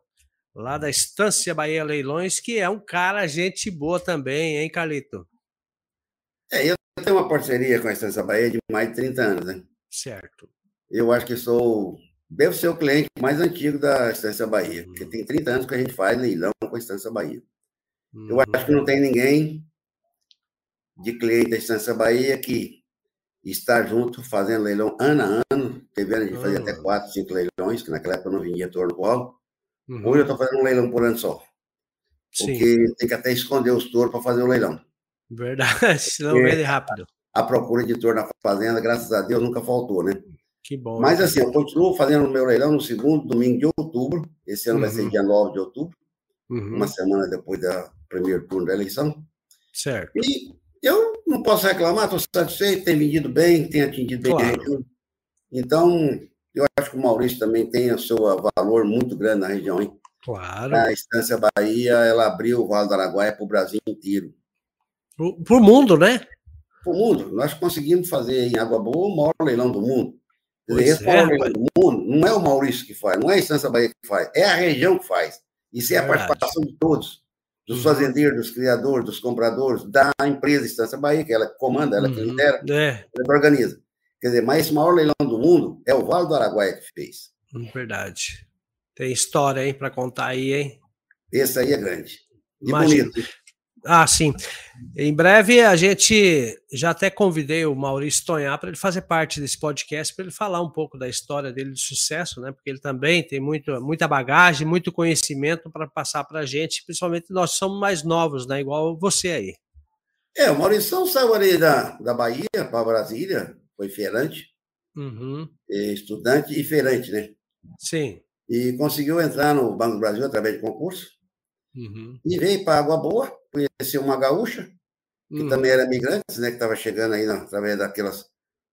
lá da Estância Bahia Leilões, que é um cara gente boa também, hein, Carlito? É, eu tenho uma parceria com a Estância Bahia de mais de 30 anos, né? Certo. Eu acho que sou, devo ser o cliente mais antigo da Estância Bahia, uhum. porque tem 30 anos que a gente faz leilão com a Estância Bahia. Uhum. Eu acho que não tem ninguém de cliente da Estância Bahia que está junto fazendo leilão ano a ano. Teve ano de fazer uhum. até quatro, cinco leilões, que naquela época eu não vendia torno colo. Uhum. Hoje eu estou fazendo um leilão por ano só. Porque Sim. tem que até esconder os touros para fazer o leilão. Verdade, senão vende rápido. A procura de touro na fazenda, graças a Deus, nunca faltou, né? Que bom. Mas assim, eu continuo fazendo o meu leilão no segundo domingo de outubro. Esse ano uhum. vai ser uhum. dia 9 de outubro, uhum. uma semana depois do primeiro turno da eleição. Certo. E eu não posso reclamar, estou satisfeito, tem vendido bem, tem atingido bem claro. Então, eu acho que o Maurício também tem o seu valor muito grande na região, hein? Claro. A Estância Bahia, ela abriu o Vale do Araguaia para o Brasil inteiro. Para o mundo, né? Para o mundo. Nós conseguimos fazer em Água Boa o maior leilão do mundo. Esse é, leilão do mundo não é o Maurício que faz, não é a Estância Bahia que faz, é a região que faz. Isso é a participação de todos, dos fazendeiros, dos criadores, dos compradores, da empresa Estância Bahia, que ela comanda, ela que uhum. lidera, é. ela que organiza. Quer dizer, mas esse maior leilão do mundo é o Vale do Araguaia que fez. Hum, verdade. Tem história, hein, para contar aí, hein? Esse aí é grande. E Imagina. bonito. Ah, sim. Em breve a gente já até convidei o Maurício Tonhar para ele fazer parte desse podcast, para ele falar um pouco da história dele de sucesso, né? Porque ele também tem muito, muita bagagem, muito conhecimento para passar para a gente, principalmente nós somos mais novos, né? Igual você aí. É, o Maurício saiu ali da, da Bahia para Brasília, foi feirante. uhum. estudante e feirante, né? Sim. E conseguiu entrar no Banco do Brasil através de concurso. Uhum. E veio para Água Boa, conheceu uma gaúcha, que uhum. também era migrante, né? Que estava chegando aí através daquelas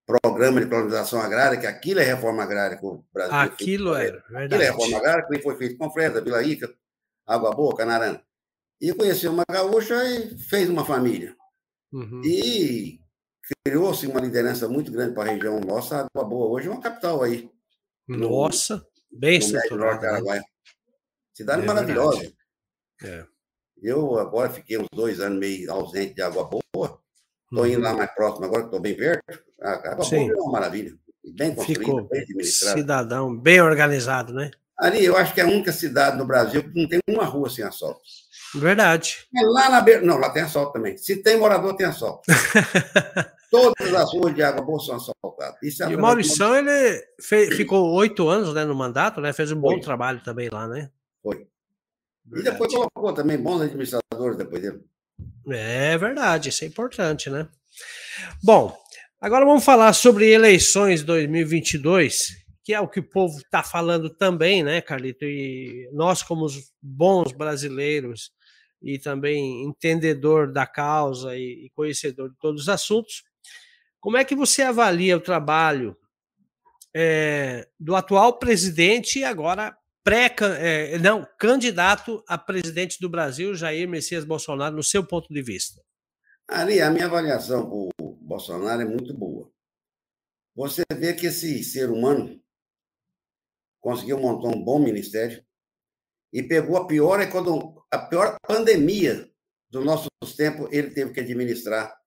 programas de colonização agrária, que aquilo é reforma agrária que o Brasil Aquilo é, verdade. Aquilo é reforma agrária, que foi feito com Freda, Vila Rica, Água Boa, Canarana. E conheceu uma gaúcha e fez uma família. Uhum. E criou-se uma liderança muito grande para a região nossa. Água Boa hoje é uma capital aí. Nossa, no, bem estruturada. Né? Cidade é maravilhosa. É. Eu agora fiquei uns dois anos meio ausente de Água Boa. Estou indo lá uhum. mais próximo agora, que estou bem perto. A Água Sim. Boa é uma maravilha. Bem Ficou bem administrada. Cidadão, bem organizado, né? Ali, eu acho que é a única cidade no Brasil que não tem uma rua sem asfalto. Verdade. É lá na beira. Não, lá tem asfalto também. Se tem morador, tem asfalto. Todas as ruas de água boa são asfaltadas. Isso é e o Maurição, ele fez, ficou oito anos né, no mandato, né? Fez um Foi. bom trabalho também lá, né? Foi. Verdade. E depois colocou também bons administradores depois dele. É verdade, isso é importante, né? Bom, agora vamos falar sobre eleições 2022 que é o que o povo está falando também, né, Carlito? E nós, como bons brasileiros e também entendedor da causa e, conhecedor de todos os assuntos, como é que você avalia o trabalho é, do atual presidente e agora pré é, não candidato a presidente do Brasil, Jair Messias Bolsonaro, no seu ponto de vista? Ari, a minha avaliação o Bolsonaro é muito boa. Você vê que esse ser humano conseguiu montar um bom ministério e pegou a pior, a pior pandemia dos nossos tempos, ele teve que administrar.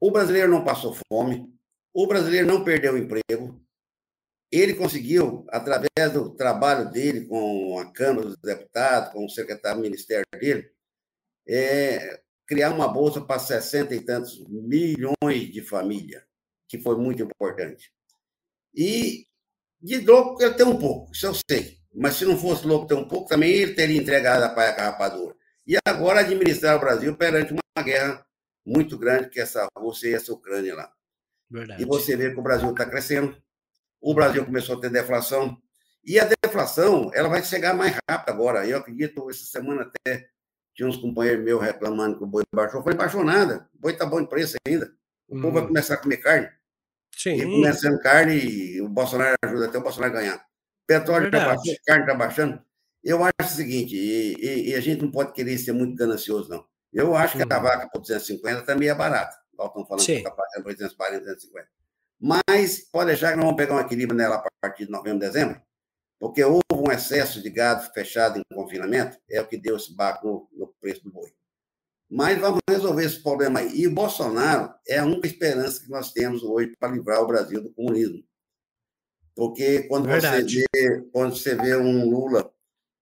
O brasileiro não passou fome, o brasileiro não perdeu emprego, ele conseguiu, através do trabalho dele com a Câmara dos Deputados, com o secretário do Ministério dele, é, criar uma bolsa para 60 e tantos milhões de famílias, que foi muito importante. E de louco ele tem um pouco, isso eu sei. Mas se não fosse louco ter um pouco, também ele teria entregado a paia carrapadora. E agora administrar o Brasil perante uma guerra muito grande, que é essa Rússia e essa Ucrânia lá. Verdade. E você vê que o Brasil está crescendo, o Brasil começou a ter deflação, e a deflação ela vai chegar mais rápido agora. Eu acredito, essa semana até tinha uns companheiros meus reclamando que o boi baixou. Eu falei, baixou nada, o boi está bom de preço ainda. O hum. povo vai uhum. começar a comer carne. Sim. E começando carne, o Bolsonaro ajuda até o Bolsonaro ganhar. Petróleo está baixando, carne está baixando. Eu acho o seguinte, e, e, e, a gente não pode querer ser muito ganancioso, não. Eu acho que a uhum. vaca por 250 também é barata. Nós estamos falando Sim. que está pagando 240, 250. Mas pode deixar que nós vamos pegar um equilíbrio nela a partir de novembro, dezembro, porque houve um excesso de gado fechado em confinamento, é o que deu esse baco no, no preço do boi. Mas vamos resolver esse problema aí. E o Bolsonaro é a única esperança que nós temos hoje para livrar o Brasil do comunismo. Porque quando você, vê, quando você vê um Lula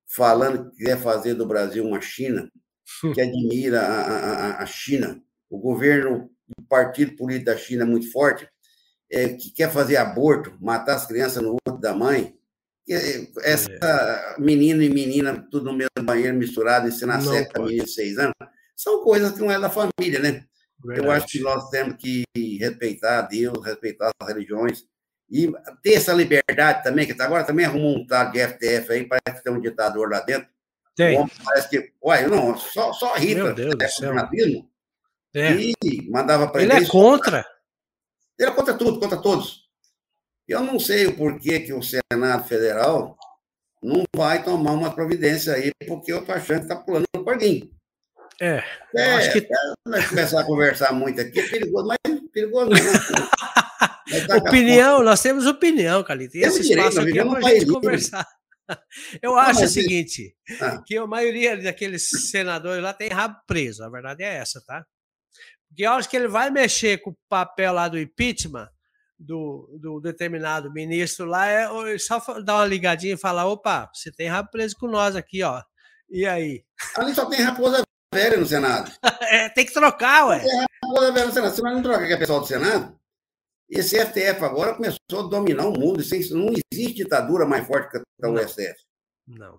falando que quer fazer do Brasil uma China, que admira a, a, a China, o governo, o partido político da China é muito forte, é, que quer fazer aborto, matar as crianças no útero da mãe, essa é. menino e menina, tudo no mesmo banheiro misturado, ensinar sexo a menina de seis anos, são coisas que não é da família, né? Verdade. Eu acho que nós temos que respeitar Deus, respeitar as religiões e ter essa liberdade também, que agora também arrumou um tal de FTF aí, parece que tem um ditador lá dentro. Tem. parece que, uai, não, só, só Rita, Meu Deus do céu. É. E mandava. Ele é contra. Ele é contra tudo, contra todos. Eu não sei o porquê que o Senado Federal não vai tomar uma providência aí, porque eu estou achando que está pulando no corguinho. É, é acho que. Nós começar a conversar muito aqui é perigoso, mas perigoso não. Tá opinião, nós temos opinião, Calito. E esse espaço aqui é para a gente conversar. Eu acho não, o seguinte, ah. que a maioria daqueles senadores lá tem rabo preso, a verdade é essa, tá? Porque eu acho que ele vai mexer com o papel lá do impeachment do, do determinado ministro lá, é só dar uma ligadinha e falar, opa, você tem rabo preso com nós aqui, ó. E aí? Ali só tem raposa velha no Senado. É, tem que trocar, ué. É, raposa velha no Senado. Se nós não trocar que é pessoal do Senado, esse STF agora começou a dominar o mundo. Não existe ditadura mais forte que o STF. Não.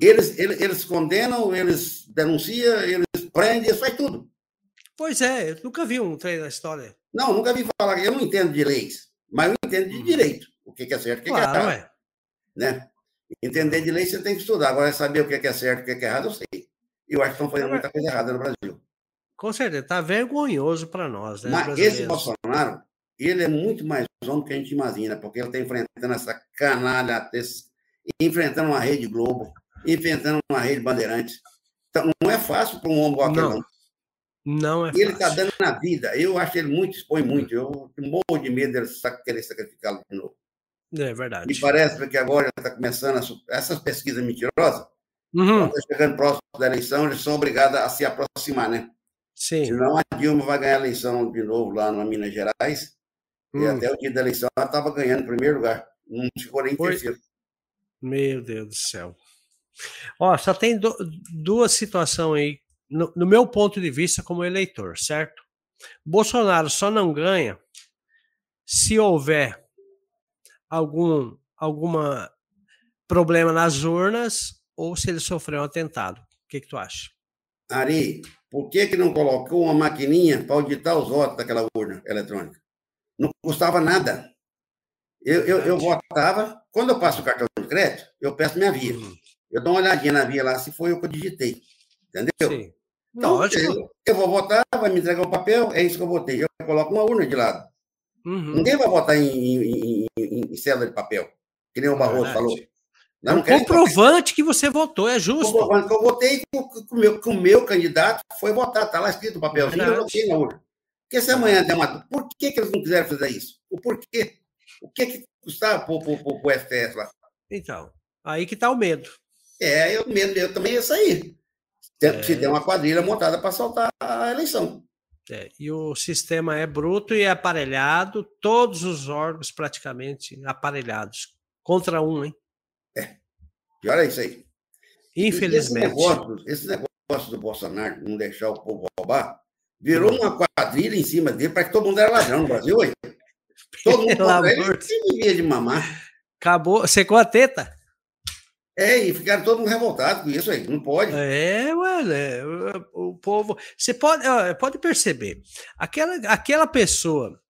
Eles, eles, eles condenam, eles denunciam, eles prendem, eles fazem tudo. Pois é, eu nunca vi um trem da história. Não, nunca vi falar. Eu não entendo de leis. Mas eu entendo de uhum. direito, o que é certo e o que é errado. É. Né? Entender de lei você tem que estudar. Agora, saber o que é certo e o que é errado, eu sei. Eu acho que estão fazendo muita coisa errada no Brasil. Com certeza, está vergonhoso para nós. Né, Mas esse Bolsonaro, ele é muito mais homem do que a gente imagina, porque ele está enfrentando essa canalha, esse, enfrentando uma rede Globo, enfrentando uma rede Bandeirantes. Então, não é fácil para um homem igual não. não. Não é e ele está dando na vida. Eu acho ele muito expõe muito. Eu morro de medo dele querer sacrificá-lo de novo. É verdade. Me parece que agora está começando a, essas pesquisas mentirosas. Uhum. Está chegando próximo da eleição, eles são obrigados a se aproximar, né? Sim. Senão a Dilma vai ganhar a eleição de novo lá na Minas Gerais. Hum. E até o dia da eleição ela estava ganhando em primeiro lugar. Não ficou nem em terceiro. Meu Deus do céu. Ó, só tem do, duas situações aí, no, no, meu ponto de vista como eleitor, certo? Bolsonaro só não ganha se houver algum alguma problema nas urnas ou se ele sofreu um atentado. O que, que tu acha? Ari, por que, que não colocou uma maquininha para auditar os votos daquela urna eletrônica? Não custava nada. Eu, eu, eu votava, quando eu passo o cartão de crédito, eu peço minha via. Uhum. Eu dou uma olhadinha na via lá se foi o que eu digitei. Entendeu? Sim. Então, eu, eu, vou votar, vai me entregar um papel, é isso que eu votei. Eu coloco uma urna de lado. Uhum. Ninguém vai votar em, em, em, em, célula de papel, que nem o Barroso falou. Não, é um comprovante que você votou, é justo. Comprovante que eu votei com, com, meu, com o meu candidato foi votar, está lá escrito o papelzinho, eu votei na urna. Porque se amanhã der uma. Por que, que eles não quiseram fazer isso? O porquê? O que que custava para o STF lá? Então, aí que está o medo. É, o medo eu também ia sair. É... Se der uma quadrilha montada para soltar a eleição. É, e o sistema é bruto e é aparelhado, todos os órgãos praticamente aparelhados. Contra um, hein? É. Pior é isso aí. Infelizmente. Esse negócio, esse negócio do Bolsonaro não deixar o povo roubar virou uma quadrilha em cima dele para que todo mundo era ladrão no Brasil hoje. Todo mundo vivia de mamar. Acabou, secou a teta. É, e ficaram todo mundo revoltado com isso aí, não pode. É, mano, é, o povo. Você pode, pode perceber, aquela, aquela pessoa,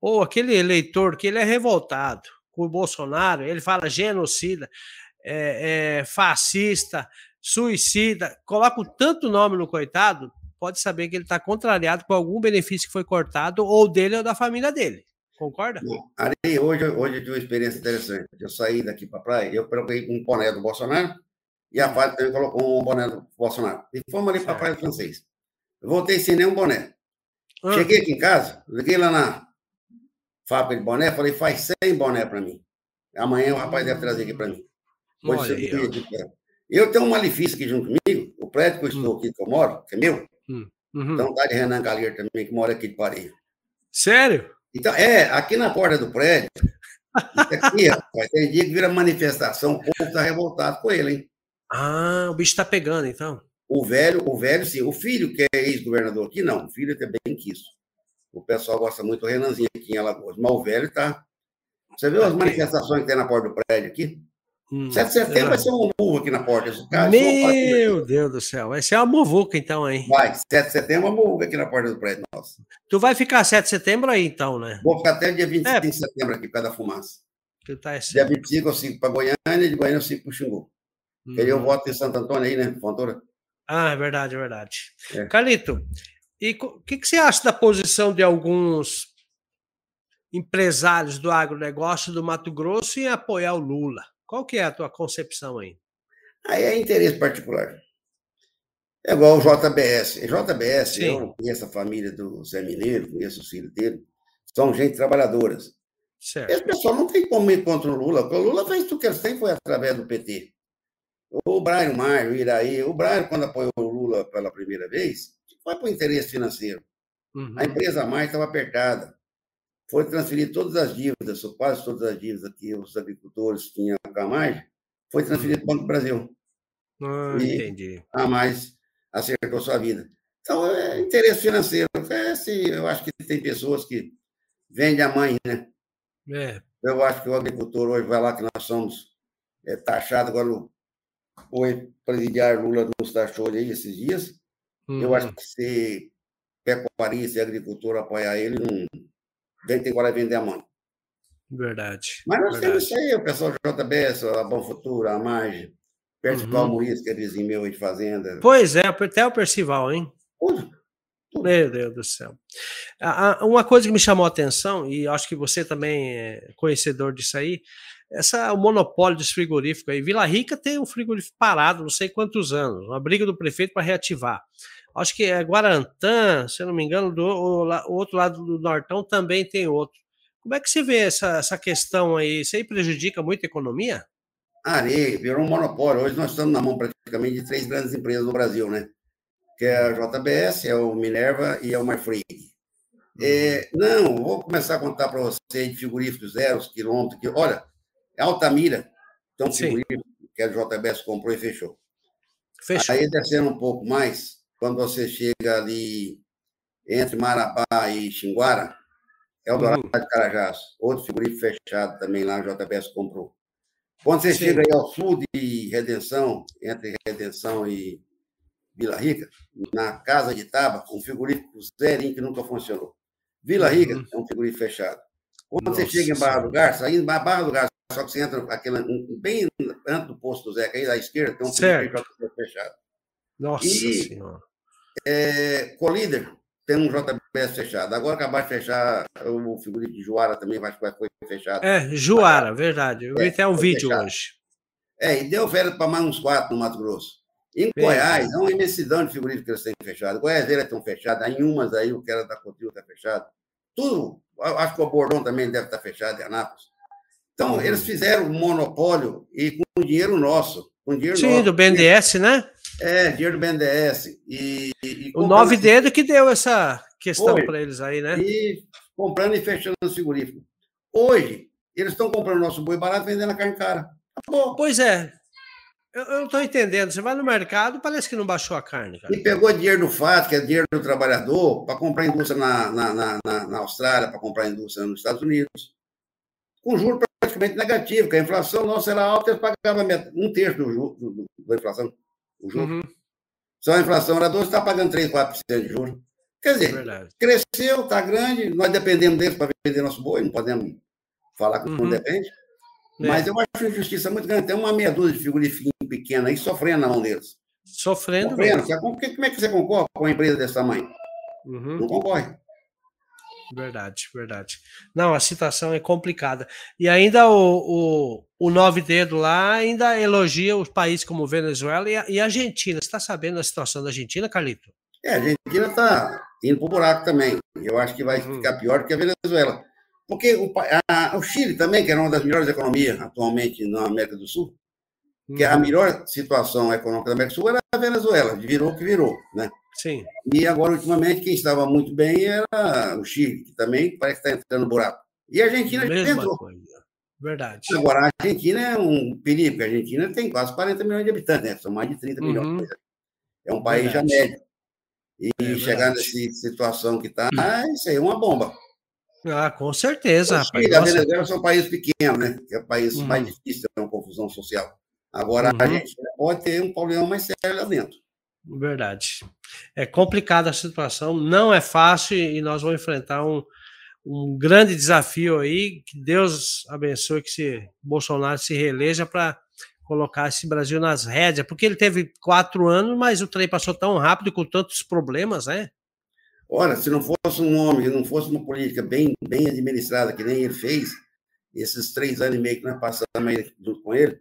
ou aquele eleitor que ele é revoltado, com o Bolsonaro, ele fala genocida, é, é, fascista, suicida, coloca tanto nome no coitado, pode saber que ele está contrariado com algum benefício que foi cortado, ou dele ou da família dele. Concorda? Ari, hoje, hoje eu tive uma experiência interessante. Eu saí daqui para a praia, eu coloquei um boné do Bolsonaro, e a Fábio também colocou um boné do Bolsonaro. E fomos ali para a praia do francês. Eu voltei sem nenhum boné. Ah. Cheguei aqui em casa, liguei lá na, fábrica de boné, falei, faz 100 boné para mim. Amanhã o rapaz deve trazer aqui para mim. Olha aí, eu tenho um malefício aqui junto comigo, o prédio que eu estou hum. aqui, que eu moro, que é meu, hum. uhum. então tá de Renan Galeiro também, que mora aqui de Pareia. Sério? Então, é, aqui na porta do prédio, aqui, rapaz, tem dia que vira manifestação, o povo está revoltado com ele, hein? Ah, o bicho está pegando, então. O velho, o velho, sim. O filho, que é ex-governador aqui, não. O filho é bem quisto. O pessoal gosta muito do Renanzinho aqui em Alagoas. Mas o velho tá. Você viu as manifestações que tem na porta do prédio aqui? Hum, 7 de setembro é. vai ser um murro aqui na porta. Cara, Meu Deus do céu, vai ser uma muvuca então, hein? Vai, 7 de setembro é uma muvuca aqui na porta do prédio nosso. Tu vai ficar 7 de setembro aí então, né? Vou ficar até dia 25 é. de setembro aqui, por causa da fumaça. Tu tá dia 25 eu sigo para Goiânia e de Goiânia eu sigo para o Xingu. Hum. Queria eu voto em Santo Antônio aí, né, Fontoura? Ah, é verdade, é verdade. É. Carlito, e o que, que você acha da posição de alguns empresários do agronegócio do Mato Grosso em apoiar o Lula? Qual que é a tua concepção aí? Aí é interesse particular. É igual o JBS. JBS, Sim. eu conheço a família do Zé Mineiro, conheço os filhos dele, são gente trabalhadoras. Certo. Esse pessoal não tem como ir contra o Lula, porque o Lula fez tudo que eles têm foi através do PT. O Brian Maio, o Iraí, o Brian, quando apoiou o Lula pela primeira vez, foi o interesse financeiro. Uhum. A empresa mais estava apertada. Foi transferir todas as dívidas, ou quase todas as dívidas que os agricultores tinham com a mais, foi transferido para o Banco do Brasil. Ah, e entendi. A mais acertou sua vida. Então, é interesse financeiro. É, se, eu acho que tem pessoas que vendem a mãe, né? É. Eu acho que o agricultor hoje vai lá que nós somos é, taxados, agora o, o presidiário Lula nos taxou aí esses dias, Uhum. Eu acho uhum. que se pecuarista e agricultor apoiar ele, não vem ter agora vender a mão. Verdade. Mas nós verdade. temos isso aí, o pessoal do JBS, a Bom Futuro, a Marge, Percival uhum. Muniz, que é vizinho meu de fazenda. Pois é, até o Percival, hein? Tudo. Tudo. Meu Deus do céu. Uma coisa que me chamou a atenção, e acho que você também é conhecedor disso aí, essa, o monopólio dos frigoríficos aí. Vila Rica tem um frigorífico parado não sei quantos anos, uma briga do prefeito para reativar. Acho que é Guarantã, se eu não me engano, do o, o outro lado do Nortão também tem outro. Como é que você vê essa, essa questão aí? Isso aí prejudica muito a economia? Ah, virou um monopólio. Hoje nós estamos na mão praticamente de três grandes empresas no Brasil, né? Que é a JBS, é o Minerva e é o Marfrig. É, uhum. não, vou começar a contar para você de frigoríficos zero, quilômetros. Que, olha, Altamira, então frigorífico que a JBS comprou e fechou. Fechou. Aí descendo um pouco mais, quando você chega ali entre Marabá e Xinguara, é o Dourado uhum. de Carajás, outro frigorífico fechado também lá, a JBS comprou. Quando você Sim. chega aí ao sul de Redenção, entre Redenção e Vila Rica, na Casa de Taba, um frigorífico zerinho que nunca funcionou. Vila Rica uhum. é um frigorífico fechado. Quando Nossa, você chega em Barra do Garça, aí em Barra do Garça, só que você entra aquele, bem antes do posto do Zeca, aí à esquerda, tem um certo. fechado. Nossa e, Senhora. É, Colíder tem um JBS fechado. Agora acabar de fechar o figurino de Juara também, que foi fechado. É, Juara, verdade. Eu vi é, até um vídeo fechado. hoje. É, e deu férias para mais uns quatro no Mato Grosso. Em Bem, Goiás, é uma imensidão de figurinos que eles têm fechado. Goiás eles estão fechados, em umas aí, o que era da Cotil está fechado. Tudo, acho que o Bordão também deve estar fechado, em Anápolis. Então, uhum. eles fizeram um monopólio e com dinheiro nosso. Com dinheiro Sim, nosso. do BNDES, né? É, dinheiro do BNDES. E, e o nove assim, dedo que deu essa questão para eles aí, né? E comprando e fechando os frigoríficos. Hoje, eles estão comprando nosso boi barato vendendo a carne cara. Acabou. Pois é. Eu, eu não estou entendendo. Você vai no mercado, parece que não baixou a carne. Cara. E pegou dinheiro do fato, que é dinheiro do trabalhador, para comprar indústria na, na, na, na Austrália, para comprar indústria nos Estados Unidos. Com juros praticamente negativo, porque a inflação nossa era alta, eles pagavam um terço do, do, do, da inflação. O juro. Uhum. Só a inflação era 12, está pagando 3, 4% de juros. Quer dizer, cresceu, está grande, nós dependemos deles para vender nosso boi, não podemos falar que uhum. não depende. É. Mas eu acho injustiça muito grande. Tem uma meia dúzia de figurifinho pequena aí sofrendo na mão deles. Sofrendo. Sofrendo. Como, como é que você concorre com uma empresa desse tamanho? Uhum. Não concorre. Verdade, verdade. Não, a situação é complicada. E ainda o, o, o Nove Dedo lá ainda elogia os países como Venezuela e a, e Argentina. Você está sabendo a situação da Argentina, Carlito? É, a Argentina está indo para o buraco também. Eu acho que vai uhum. ficar pior do que a Venezuela. Porque o, a, o Chile também, que era uma das melhores economias atualmente na América do Sul, que a melhor situação econômica da América do Sul era a Venezuela, virou o que virou, né? Sim. E agora, ultimamente, quem estava muito bem era o Chile, que também parece que está entrando no buraco. E a Argentina Mesma entrou. Coisa. Verdade. Agora, a Argentina é um perigo, porque a Argentina tem quase 40 milhões de habitantes, né? São mais de 30 uhum. milhões. É um país verdade. já médio. E é chegar nessa situação que está, uhum. isso aí é uma bomba. Ah, com certeza. O Chile, rapaz, a Venezuela são países pequenos, né? Que é o país uhum. mais difícil ter uma confusão social. Agora, a uhum. Argentina pode ter um problema mais sério lá dentro. Verdade. É complicada a situação, não é fácil e nós vamos enfrentar um, um grande desafio aí. Que Deus abençoe que se Bolsonaro se reeleja para colocar esse Brasil nas rédeas, porque ele teve quatro anos, mas o trem passou tão rápido com tantos problemas, né? Olha, se não fosse um homem, não fosse uma política bem, bem administrada, que nem ele fez, esses três anos e meio que nós passamos com ele,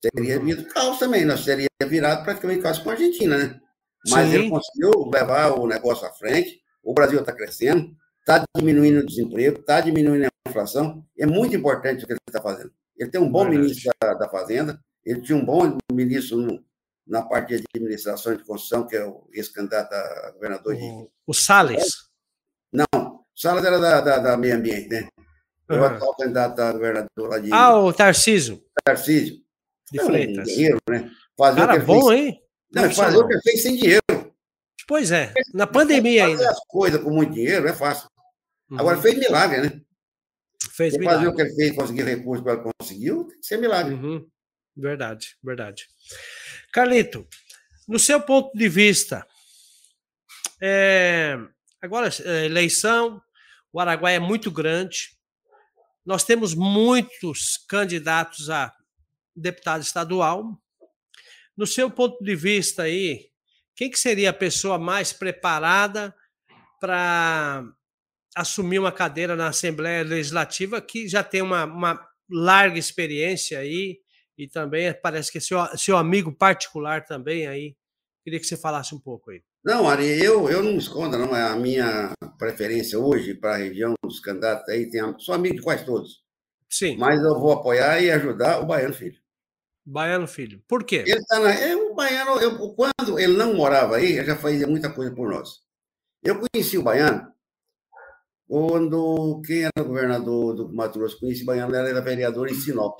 teria uhum. havido caos também, nós teria virado praticamente quase com a Argentina, né? Mas Sim. ele conseguiu levar o negócio à frente, o Brasil está crescendo, está diminuindo o desemprego, está diminuindo a inflação, é muito importante o que ele está fazendo. Ele tem um bom Verdade. ministro da, da, Fazenda, ele tinha um bom ministro no, na parte de administração de construção, que é o ex-candidato a governador de... O Salles? Não, o Salles era da, da, da meio ambiente, né? Uhum. O atual candidato a governador lá de... Ah, o Tarcísio. Tarcísio de é Freitas. dinheiro, né? Fazer Cara, bom, fez... hein? Não, não fazer o que fez sem dinheiro. Pois é, na pandemia fazer ainda. Fazer as coisas com muito dinheiro é fácil. Uhum. Agora, fez milagre, né? Fez milagre. Fazer o que ele fez, conseguir recursos para ele conseguiu, tem que ser milagre. Uhum. Verdade, verdade. Carlito, no seu ponto de vista, é, agora, é, eleição, o Araguaia é muito grande, nós temos muitos candidatos a deputado estadual. No seu ponto de vista aí, quem que seria a pessoa mais preparada para assumir uma cadeira na Assembleia Legislativa que já tem uma, uma larga experiência aí e também parece que é seu, seu amigo particular também aí. Queria que você falasse um pouco aí. Não, Ari, eu, eu não me escondo, não. É a minha preferência hoje para a região dos candidatos aí, tem, sou amigo de quase todos. Sim. Mas eu vou apoiar e ajudar o Baiano Filho. Baiano Filho. Por quê? Ele tá na, é, o Baiano, eu, quando ele não morava aí, ele já fazia muita coisa por nós. Eu conheci o Baiano quando quem era governador do Mato Grosso, conheci o Baiano, ele era vereador em Sinop.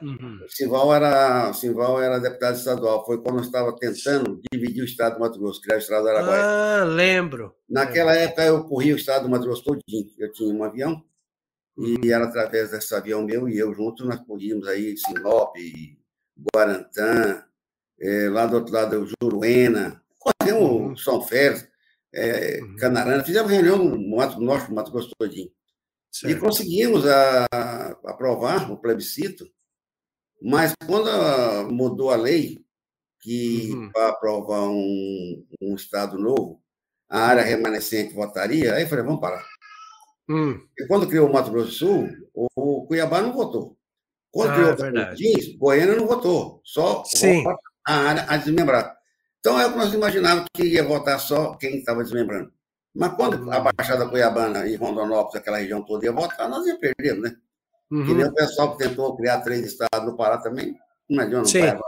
Uhum. Simval era, Simval era deputado estadual. Foi quando eu estava tentando dividir o estado do Mato Grosso, criar o estado do Araguaia. Ah, lembro. Naquela lembro. época eu corri o estado do Mato Grosso todinho. Eu tinha um avião. E era através desse avião meu e eu junto nós corríamos aí Sinop, Guarantã, é, lá do outro lado Juruena, corremos uhum. São Félix, é, uhum. Canarana, fizemos reunião no Mato Norte, no Mato Grosso todinho. Certo. E conseguimos a, a aprovar o plebiscito, mas quando mudou a lei, que uhum. para aprovar um, um Estado novo, a área remanescente votaria, aí eu falei, vamos parar. Hum. E quando criou o Mato Grosso do Sul, o Cuiabá não votou. Quando ah, criou o Tocantins, Goiânia não votou, só a área a desmembrar. Então é o que nós imaginávamos que ia votar só quem estava desmembrando. Mas quando a Baixada Cuiabana e Rondonópolis, aquela região toda ia votar, nós ia perder, né? Uhum. Que nem o pessoal que tentou criar três estados no Pará também, não adianta, não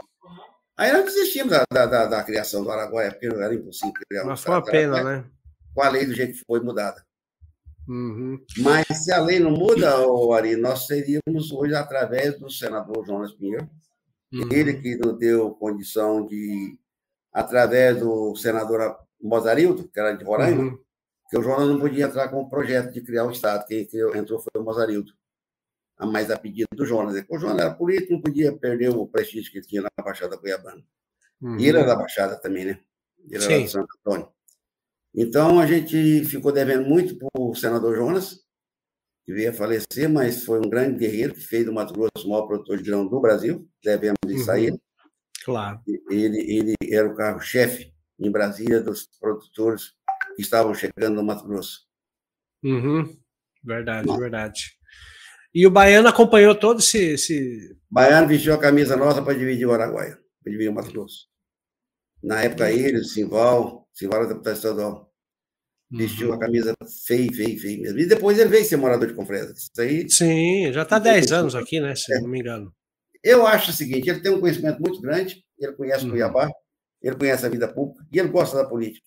Aí nós desistimos da, da, da, criação do Araguaia, porque era impossível criar um Mas foi uma pena, né? Com a lei do jeito que foi mudada. Uhum. Mas se a lei não muda, Ari, nós seríamos hoje através do senador Jonas Pinheiro, uhum. ele que nos deu condição de, através do senador Mozarildo, que era de Roraima, uhum que o Jonas não podia entrar com o projeto de criar o Estado. Quem entrou foi o Mozarildo, a mais a pedido do Jonas. O Jonas era político, não podia perder o prestígio que tinha na Baixada Cuiabana. Uhum. E ele era da Baixada também, né? Ele era Sim. de Santo Antônio. Então, a gente ficou devendo muito para o senador Jonas, que veio a falecer, mas foi um grande guerreiro que fez do Mato Grosso o maior produtor de grão do Brasil. Devemos isso uhum. a ele. Claro. Ele, ele era o carro-chefe em Brasília dos produtores que estavam chegando no Mato Grosso. Uhum. Verdade, Não. verdade. E o Baiano acompanhou todo esse, esse. Baiano vestiu a camisa nossa para dividir o Araguaia, para dividir o Mato Grosso. Na época, ele, o Simval, Simval era deputado estadual. Vestiu a camisa feio, feio, feio mesmo. E depois ele veio ser morador de Confresa. Isso aí. Sim, já está 10 anos aqui, né? Se é. não me engano. Eu acho o seguinte: ele tem um conhecimento muito grande, ele conhece uhum. Cuiabá, ele conhece a vida pública e ele gosta da política.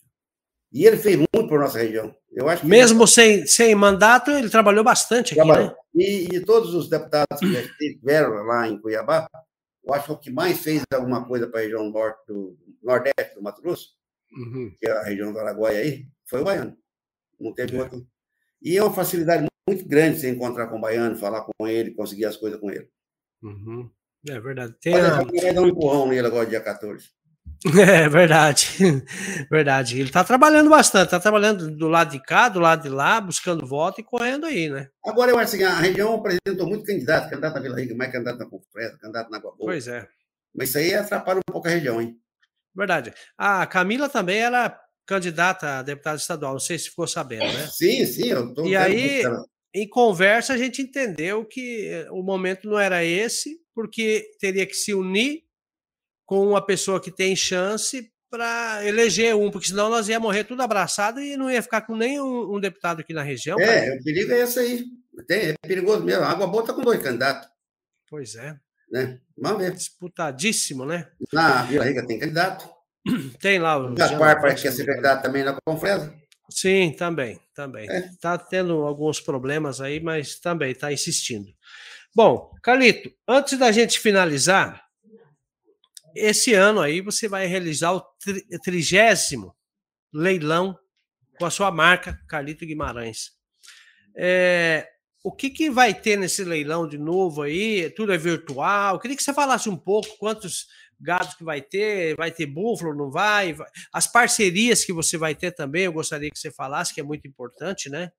E ele fez muito para nossa região. Eu acho Mesmo ele... sem, sem mandato, ele trabalhou bastante aqui, trabalhou. né? E, e, todos os deputados que estiveram lá em Cuiabá, eu acho que o que mais fez alguma coisa para a região norte do nordeste do Mato Grosso, uhum. que é a região do Araguaia aí, foi o baiano. Não teve é. outro. E é uma facilidade muito grande você encontrar com o baiano, falar com ele, conseguir as coisas com ele. Uhum. É verdade. Tem a... um empurrão nele agora, dia 14. É verdade, verdade. Ele está trabalhando bastante, está trabalhando do lado de cá, do lado de lá, buscando voto e correndo aí, né? Agora, eu acho assim, a região apresentou muito candidato, candidato na Vila Rica, mais candidato na Confresa, candidato na Água Boa. Pois é. Mas isso aí atrapalha um pouco a região, hein? Verdade. A Camila também era candidata a deputada estadual, não sei se ficou sabendo, né? Sim, sim, E aí, em conversa, a gente entendeu que o momento não era esse, porque teria que se unir com uma pessoa que tem chance para eleger um, porque senão nós ia morrer tudo abraçado e não ia ficar com nenhum um deputado aqui na região. É, o perigo é esse aí. Tem, é perigoso mesmo. A água boa está com dois candidatos. Pois é. Né? Vamos ver. Disputadíssimo, né? Na Vila Rica tem candidato. Tem lá o. Gaspar parece que é secretário também na Confresa. Sim, também, também. Está é. Tá tendo alguns problemas aí, mas também está insistindo. Bom, Calito, antes da gente finalizar, esse ano aí você vai realizar o trigésimo leilão com a sua marca, Carlito Guimarães. É, o que, que vai ter nesse leilão de novo aí? Tudo é virtual? Eu queria que você falasse um pouco quantos gados que vai ter, vai ter búfalo, não vai? As parcerias que você vai ter também, eu gostaria que você falasse, que é muito importante, né?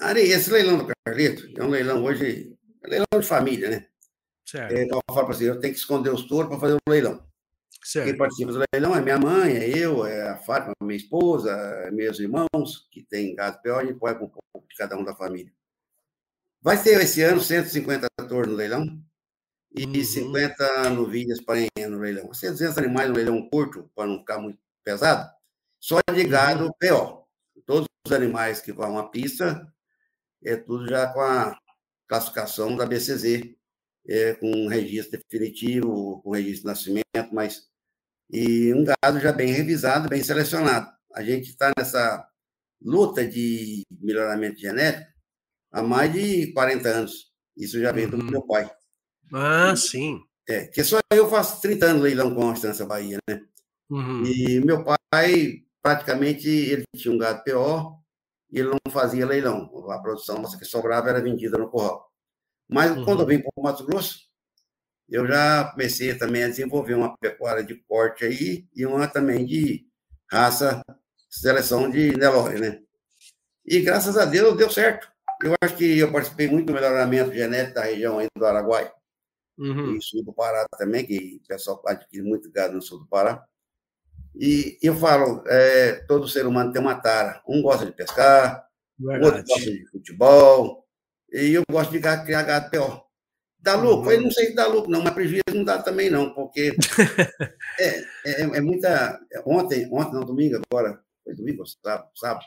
Ari, esse leilão do Carlito é um leilão hoje, é um leilão de família, né? Certo. É, eu falo assim, eu tenho que esconder os touros para fazer o leilão. Certo. Quem participa do leilão é minha mãe, é eu, é a Fátima, minha esposa, é meus irmãos, que tem gado pior, a gente põe um pouco de cada um da família. Vai ter esse ano 150 touros no leilão e uhum. 50 novilhas para no leilão. 200 animais no leilão curto, para não ficar muito pesado, só de gado uhum. PO. Todos os animais que vão à pista, é tudo já com a classificação da BCZ, é, com registro definitivo, com registro de nascimento, mas e um gado já bem revisado, bem selecionado. A gente está nessa luta de melhoramento genético há mais de 40 anos. Isso já vem uhum. do meu pai. Ah, sim. É, que só eu faço 30 anos leilão com a Estância Bahia, né? Uhum. E meu pai, praticamente, ele tinha um gado PO e ele não fazia leilão. A produção nossa que sobrava era vendida no curral. Mas uhum. quando eu vim para o Mato Grosso, eu já comecei também a desenvolver uma pecuária de corte aí e uma também de raça, seleção de Nelore, né? E graças a Deus deu certo. Eu acho que eu participei muito do melhoramento genético da região aí do Araguai, uhum. e sul do Pará também, que o pessoal adquire muito gado no sul do Pará. E eu falo, é, todo ser humano tem uma tara. Um gosta de pescar, Verdade. outro gosta de futebol, e eu gosto de criar gado pior. Dá lucro? Uhum. Eu não sei se dá lucro, não, mas prejuízo não dá também, não, porque é, é, é, muita. Ontem, ontem, não, domingo agora, foi domingo, sábado, sábado?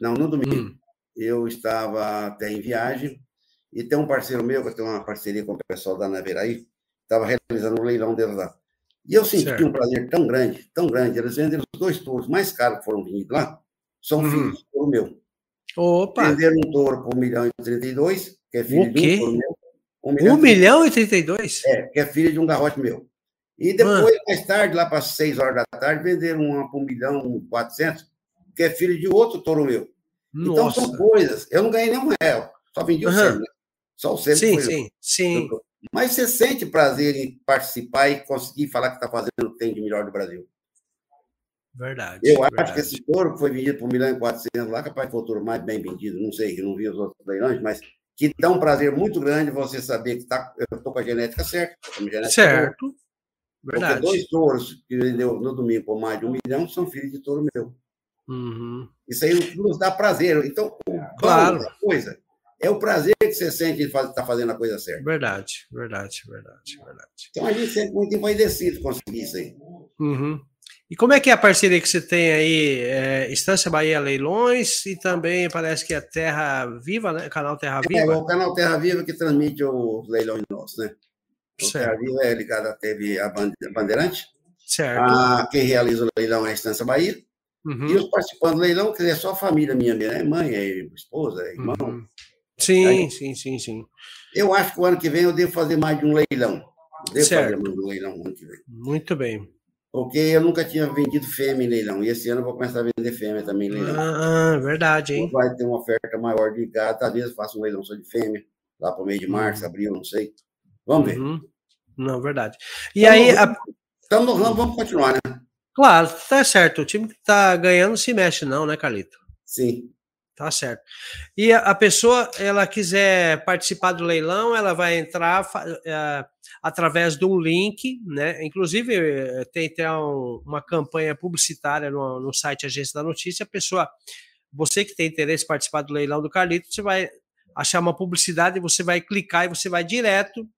Não, no domingo. Uhum. Eu estava até em viagem e tem um parceiro meu, que eu tenho uma parceria com o pessoal da Naveraí, estava realizando um leilão deles lá. E eu senti certo. um prazer tão grande, tão grande. Eles venderam os dois touros mais caros que foram vendidos lá, são uhum. filhos do touro meu. Opa! Venderam um touro por 1 milhão e 32, que é filho o quê? de um touro meu. 1 milhão, 1 milhão e 32? É, que é filho de um garrote meu. E depois, ah. mais tarde, lá para 6 horas da tarde, venderam uma por 1 milhão e 400, que é filho de outro touro meu. Nossa. Então, são coisas. Eu não ganhei nenhum real, só vendi o uhum. Sêmen, né? Só o Sêmen sim, foi sim, sim. Mas você sente prazer em participar e conseguir falar que está fazendo o que tem de melhor do Brasil. Verdade. Eu verdade. acho que esse touro foi vendido por 1 milhão e 400 lá, capaz foi o touro mais bem vendido, não sei, que não vi os outros leilões, mas que dá um prazer muito grande você saber que tá, eu estou com a genética certa. A genética certo. Boa. Verdade. Porque dois touros que vendeu no domingo por mais de um milhão são filhos de touro meu. Uhum. Isso aí nos dá prazer. Então, claro. coisa é o prazer que você sente de estar tá fazendo a coisa certa. Verdade, verdade, verdade, verdade. Então a gente sempre muito envaidecido conseguir isso aí. Uhum. E como é que é a parceria que você tem aí? É, Estância Bahia Leilões e também parece que é Terra Viva, né? Canal Terra é, Viva. É, o canal Terra Viva que transmite os leilões nossos, né? O certo. Terra Viva é ligado à TV a Bandeirante. Certo. A, quem realiza o leilão é a Estância Bahia. Uhum. E os participantes do leilão, dizer, é só a família minha, minha mãe, é esposa, é irmão. Uhum. Sim, sim, sim, sim. Eu acho que o ano que vem eu devo fazer mais de um leilão. Devo certo. fazer mais de um leilão ano que vem. Muito bem. Porque eu nunca tinha vendido fêmea em leilão. E esse ano eu vou começar a vender fêmea também em leilão. Ah, verdade, hein? Vai ter uma oferta maior de gado. Às vezes eu faço um leilão só de fêmea, lá para o mês de março, uhum. abril, não sei. Vamos ver. Uhum. Não, verdade. E aí. Estamos no ramo, vamos continuar, né? Claro, tá certo. O time que tá ganhando se mexe, não, né, Carlito? Sim. Tá certo. E a pessoa, ela quiser participar do leilão, ela vai entrar uh, através de um link, né? Inclusive, eh, tem até um, uma campanha publicitária no, no site Agência da Notícia. A pessoa, você que tem interesse em participar do leilão do Carlito, você vai achar uma publicidade, você vai clicar e você vai direto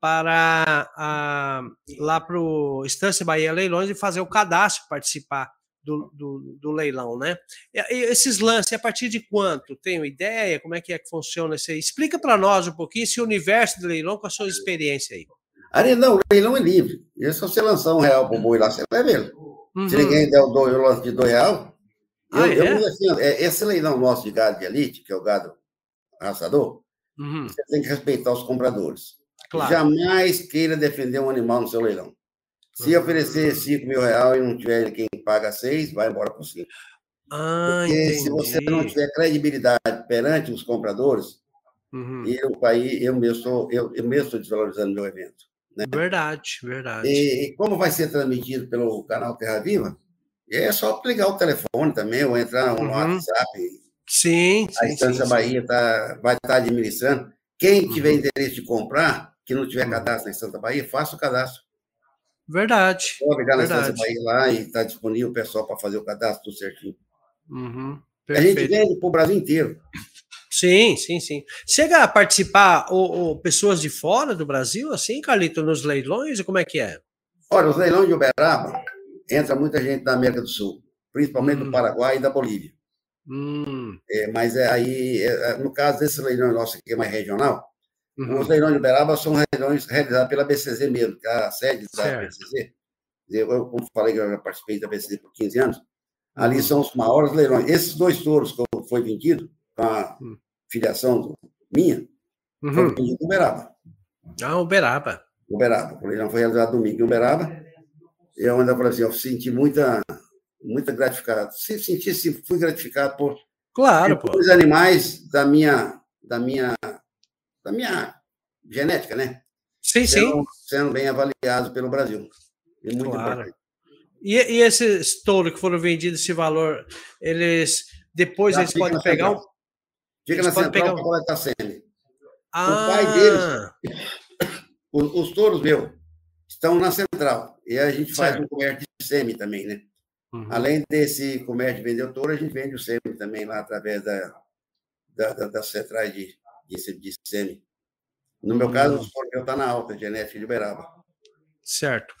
para a, lá para o Estância Bahia Leilões e fazer o cadastro, participar do, do, do, leilão, né? E, esses lances, a partir de quanto? Tenho ideia? Como é que é que funciona isso aí? Explica para nós um pouquinho esse universo do leilão com a sua experiência aí. Ari, não, o leilão é livre. É só você lançar um real para o boi lá, você vai ver. Uhum. Se ninguém der o, dois, o lance de dois real, eu, ah, é? eu assim, é, esse leilão nosso de gado de elite, que é o gado raçador, uhum. você tem que respeitar os compradores. Claro. Jamais queira defender um animal no seu leilão. Se oferecer 5 mil reais e não tiver quem paga 6, vai embora com 5. Ah, Porque entendi. se você não tiver credibilidade perante os compradores, uhum. eu, aí, eu, mesmo estou, eu, eu mesmo estou desvalorizando meu evento. Né? Verdade, verdade. E, e, como vai ser transmitido pelo canal Terra Viva, é só ligar o telefone também, ou entrar no uhum. WhatsApp Sim, A Estância sim, Bahia tá, vai estar tá administrando. Quem tiver uhum. interesse de comprar, que não tiver uhum. cadastro na Estância Bahia, faça o cadastro. Verdade. Pode ligar na Estância Bahia lá e está disponível o pessoal para fazer o cadastro tudo certinho. Uhum. A gente vende para o Brasil inteiro. Sim, sim, sim. Chega a participar ou, ou, pessoas de fora do Brasil, assim, Carlito, nos leilões? Como é que é? Olha, os leilões de Uberaba, entra muita gente da América do Sul, principalmente hum. do Paraguai e da Bolívia. Hum. É, mas é, aí, é, é no caso desse leilão nosso aqui, é mais regional, uhum. os leilões de Uberaba são leilões realizados pela BCZ mesmo, que é a sede da certo. BCZ. Eu, como falei que eu já participei da BCZ por 15 anos, ali uhum. são os maiores leilões. Esses dois touros que foi vendido, com a hum. filiação minha, uhum. foi vendido em Uberaba. Ah, Uberaba. Uberaba. O leilão foi realizado domingo em Uberaba. Eu ainda falei assim, eu senti muita, muita gratificado. Senti, sim, fui gratificado por claro, os animais da minha, da minha, da minha genética, né? Sim, sendo, sim. Sendo bem avaliados pelo Brasil. E muito claro. importante. E, e esses touros que foram vendidos esse valor, eles depois Já eles podem pegar um. Fica na central para coletar sêmen. Ah. O pai deles, os, os touros meus, estão na central. E a gente faz certo. um comércio de semi também, né? Uhum. Além desse comércio de vender touro, a gente vende o semi também lá através da, da, da, das centrais de, de, de semi. No meu caso, o touros está na alta, genética de Uberaba. Certo.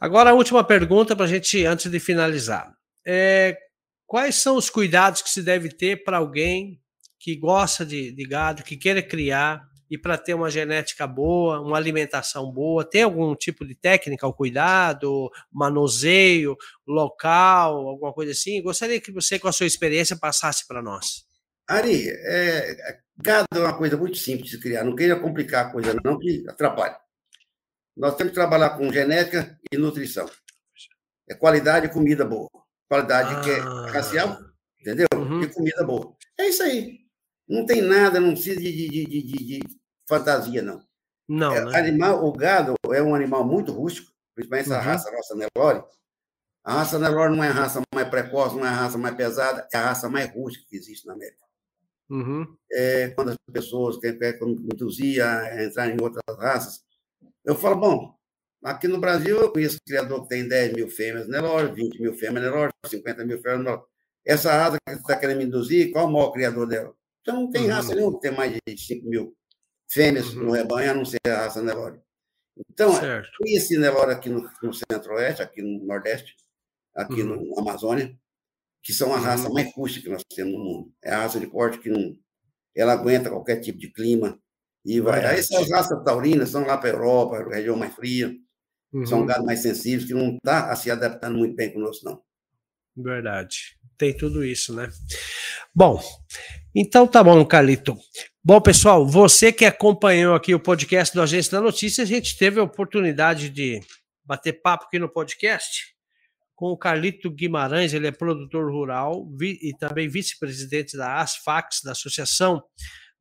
Agora, a última pergunta para a gente, antes de finalizar. É, quais são os cuidados que se deve ter para alguém que gosta de, de gado, que queira criar e para ter uma genética boa, uma alimentação boa, tem algum tipo de técnica ao cuidado, manuseio, local, alguma coisa assim? Gostaria que você, com a sua experiência, passasse para nós. Ari, é, gado é uma coisa muito simples de criar, não queira complicar a coisa, não, que atrapalha. Nós temos que trabalhar com genética e nutrição. É qualidade e comida boa. Qualidade ah. que é ah. racial, entendeu? Uhum. E comida boa. É isso aí. Não tem nada, não precisa de, de, de, de fantasia, não. Não, é, né? animal, o gado é um animal muito rústico, principalmente essa uhum. raça nossa Nelore. A raça Nelore não é a raça mais precoce, não é a raça mais pesada, é a raça mais rústica que existe na América. Uhum. É, quando as pessoas querem induzir a entrar em outras raças, eu falo, bom, aqui no Brasil eu conheço criador que tem 10 mil fêmeas Nelore, 20 mil fêmeas Nelore, 50 mil fêmeas Nelore. Essa raça que você está querendo induzir, qual é o maior criador dela? Então não tem uhum. raça nenhuma que tem mais de 5 mil fêmeas uhum. no rebanho, a não ser a raça Nelore. Então, certo. esse Nelore aqui no, no centro-oeste, aqui no nordeste, aqui uhum. no Amazônia, que são a raça uhum. mais rústica que nós temos no mundo. É a raça de corte que não, ela aguenta qualquer tipo de clima e vai. Aí essas raças taurinas são lá para a Europa, região mais fria, uhum. são gados mais sensíveis que não está se adaptando muito bem conosco, não. Verdade. Tem tudo isso, né? Bom, então tá bom, Calito. Bom, pessoal, você que acompanhou aqui o podcast do Agência da Notícia, a gente teve a oportunidade de bater papo aqui no podcast com o Carlito Guimarães, ele é produtor rural e também vice-presidente da ASFAX, da Associação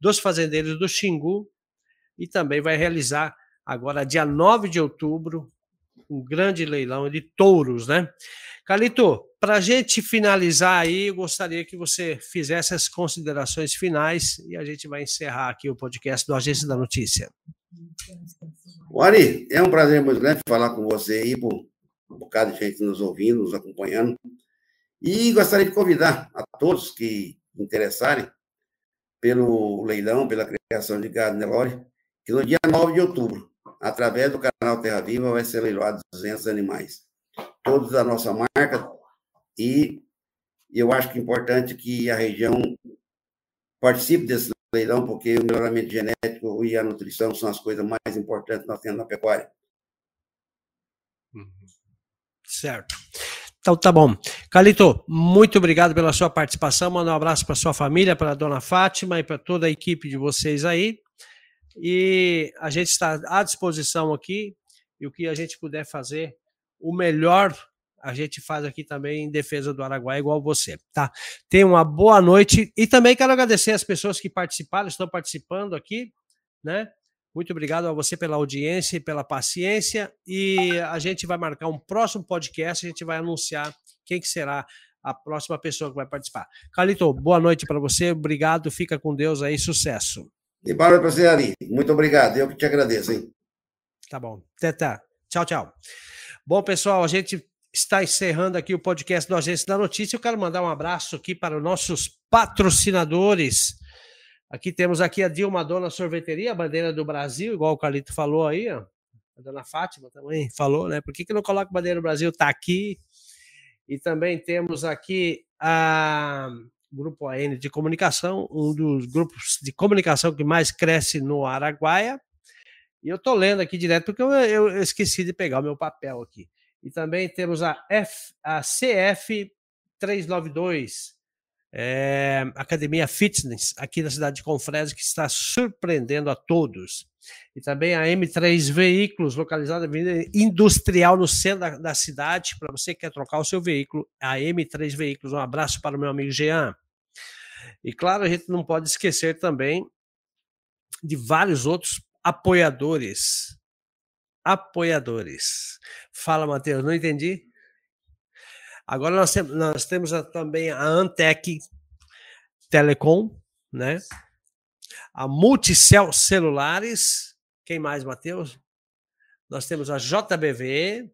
dos Fazendeiros do Xingu, e também vai realizar agora, dia 9 de outubro, um grande leilão de touros, né? Carlito, para a gente finalizar aí, eu gostaria que você fizesse as considerações finais e a gente vai encerrar aqui o podcast do Agência da Notícia. Ari, é um prazer muito grande falar com você aí, por um bocado de gente nos ouvindo, nos acompanhando. E gostaria de convidar a todos que interessarem pelo leilão, pela criação de gado Nelore, que no dia 9 de outubro, através do canal Terra Viva, vai ser leiloado 200 animais. Todos da nossa marca, e eu acho que é importante que a região participe desse leilão, porque o melhoramento genético e a nutrição são as coisas mais importantes que nós temos na pecuária. Uhum. Certo. Então tá bom. Calito, muito obrigado pela sua participação. Manda um abraço para sua família, para a dona Fátima e para toda a equipe de vocês aí. E a gente está à disposição aqui. E o que a gente puder fazer, o melhor a gente faz aqui também em defesa do Araguaia, igual você, tá? Tenha uma boa noite e também quero agradecer as pessoas que participaram, estão participando aqui, né? Muito obrigado a você pela audiência e pela paciência. E a gente vai marcar um próximo podcast, a gente vai anunciar quem que será a próxima pessoa que vai participar. Carlito, boa noite para você, obrigado, fica com Deus aí, sucesso. E para você, Ari. Muito obrigado, eu que te agradeço, hein? Tá bom. Até, Tchau, tchau. Bom, pessoal, a gente está encerrando aqui o podcast do Agência da Notícia. Eu quero mandar um abraço aqui para os nossos patrocinadores. Aqui temos aqui a Dilma Dona Sorveteria, bandeira do Brasil, igual o Carlito falou aí, ó. A dona Fátima também falou, né? Por que, que não coloca bandeira do Brasil? Está aqui. E também temos aqui a Grupo AN de Comunicação, um dos grupos de comunicação que mais cresce no Araguaia. E eu estou lendo aqui direto porque eu, eu, esqueci de pegar o meu papel aqui. E também temos a, F, a CF 392, é, Academia Fitness, aqui na cidade de Confresa, que está surpreendendo a todos. E também a M3 Veículos, localizada na Avenida Industrial, no centro da, da cidade, para você que quer trocar o seu veículo, a M3 Veículos. Um abraço para o meu amigo Jean. E claro, a gente não pode esquecer também de vários outros apoiadores. Apoiadores. Fala, Matheus, não entendi? Agora nós, temos, nós temos a, também a Antec Telecom, né? A Multicel Celulares. Quem mais, Matheus? Nós temos a JBV,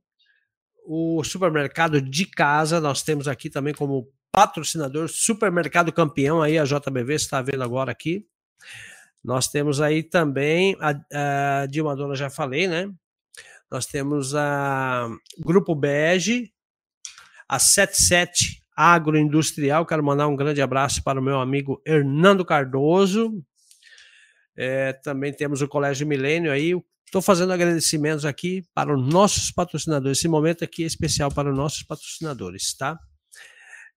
o supermercado de casa, nós temos aqui também como patrocinador, supermercado campeão aí, a JBV, está vendo agora aqui. Nós temos aí também, a, a Dilma Dona já falei, né? Nós temos a Grupo Bege, a 77 Agroindustrial. Quero mandar um grande abraço para o meu amigo Hernando Cardoso. É, também temos o Colégio Milênio aí. Estou fazendo agradecimentos aqui para os nossos patrocinadores. Esse momento aqui é especial para os nossos patrocinadores, tá?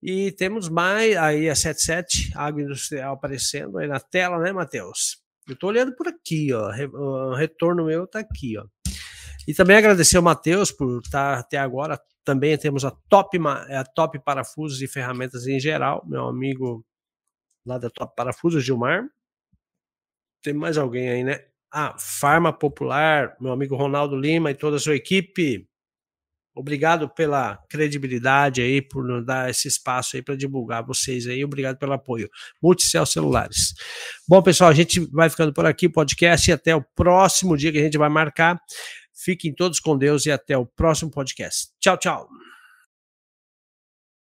E temos mais aí a 77 Agroindustrial aparecendo aí na tela, né, Matheus? Eu estou olhando por aqui, ó. O retorno meu está aqui, ó. E também agradecer ao Matheus por estar até agora. Também temos a Top, a Top Parafusos e Ferramentas em geral, meu amigo lá da Top Parafusos, Gilmar. Tem mais alguém aí, né? Ah, Farma Popular, meu amigo Ronaldo Lima e toda a sua equipe. Obrigado pela credibilidade aí, por nos dar esse espaço aí para divulgar vocês aí. Obrigado pelo apoio. Multicel Celulares. Bom, pessoal, a gente vai ficando por aqui, podcast, e até o próximo dia que a gente vai marcar. Fiquem todos com Deus e até o próximo podcast. Tchau, tchau.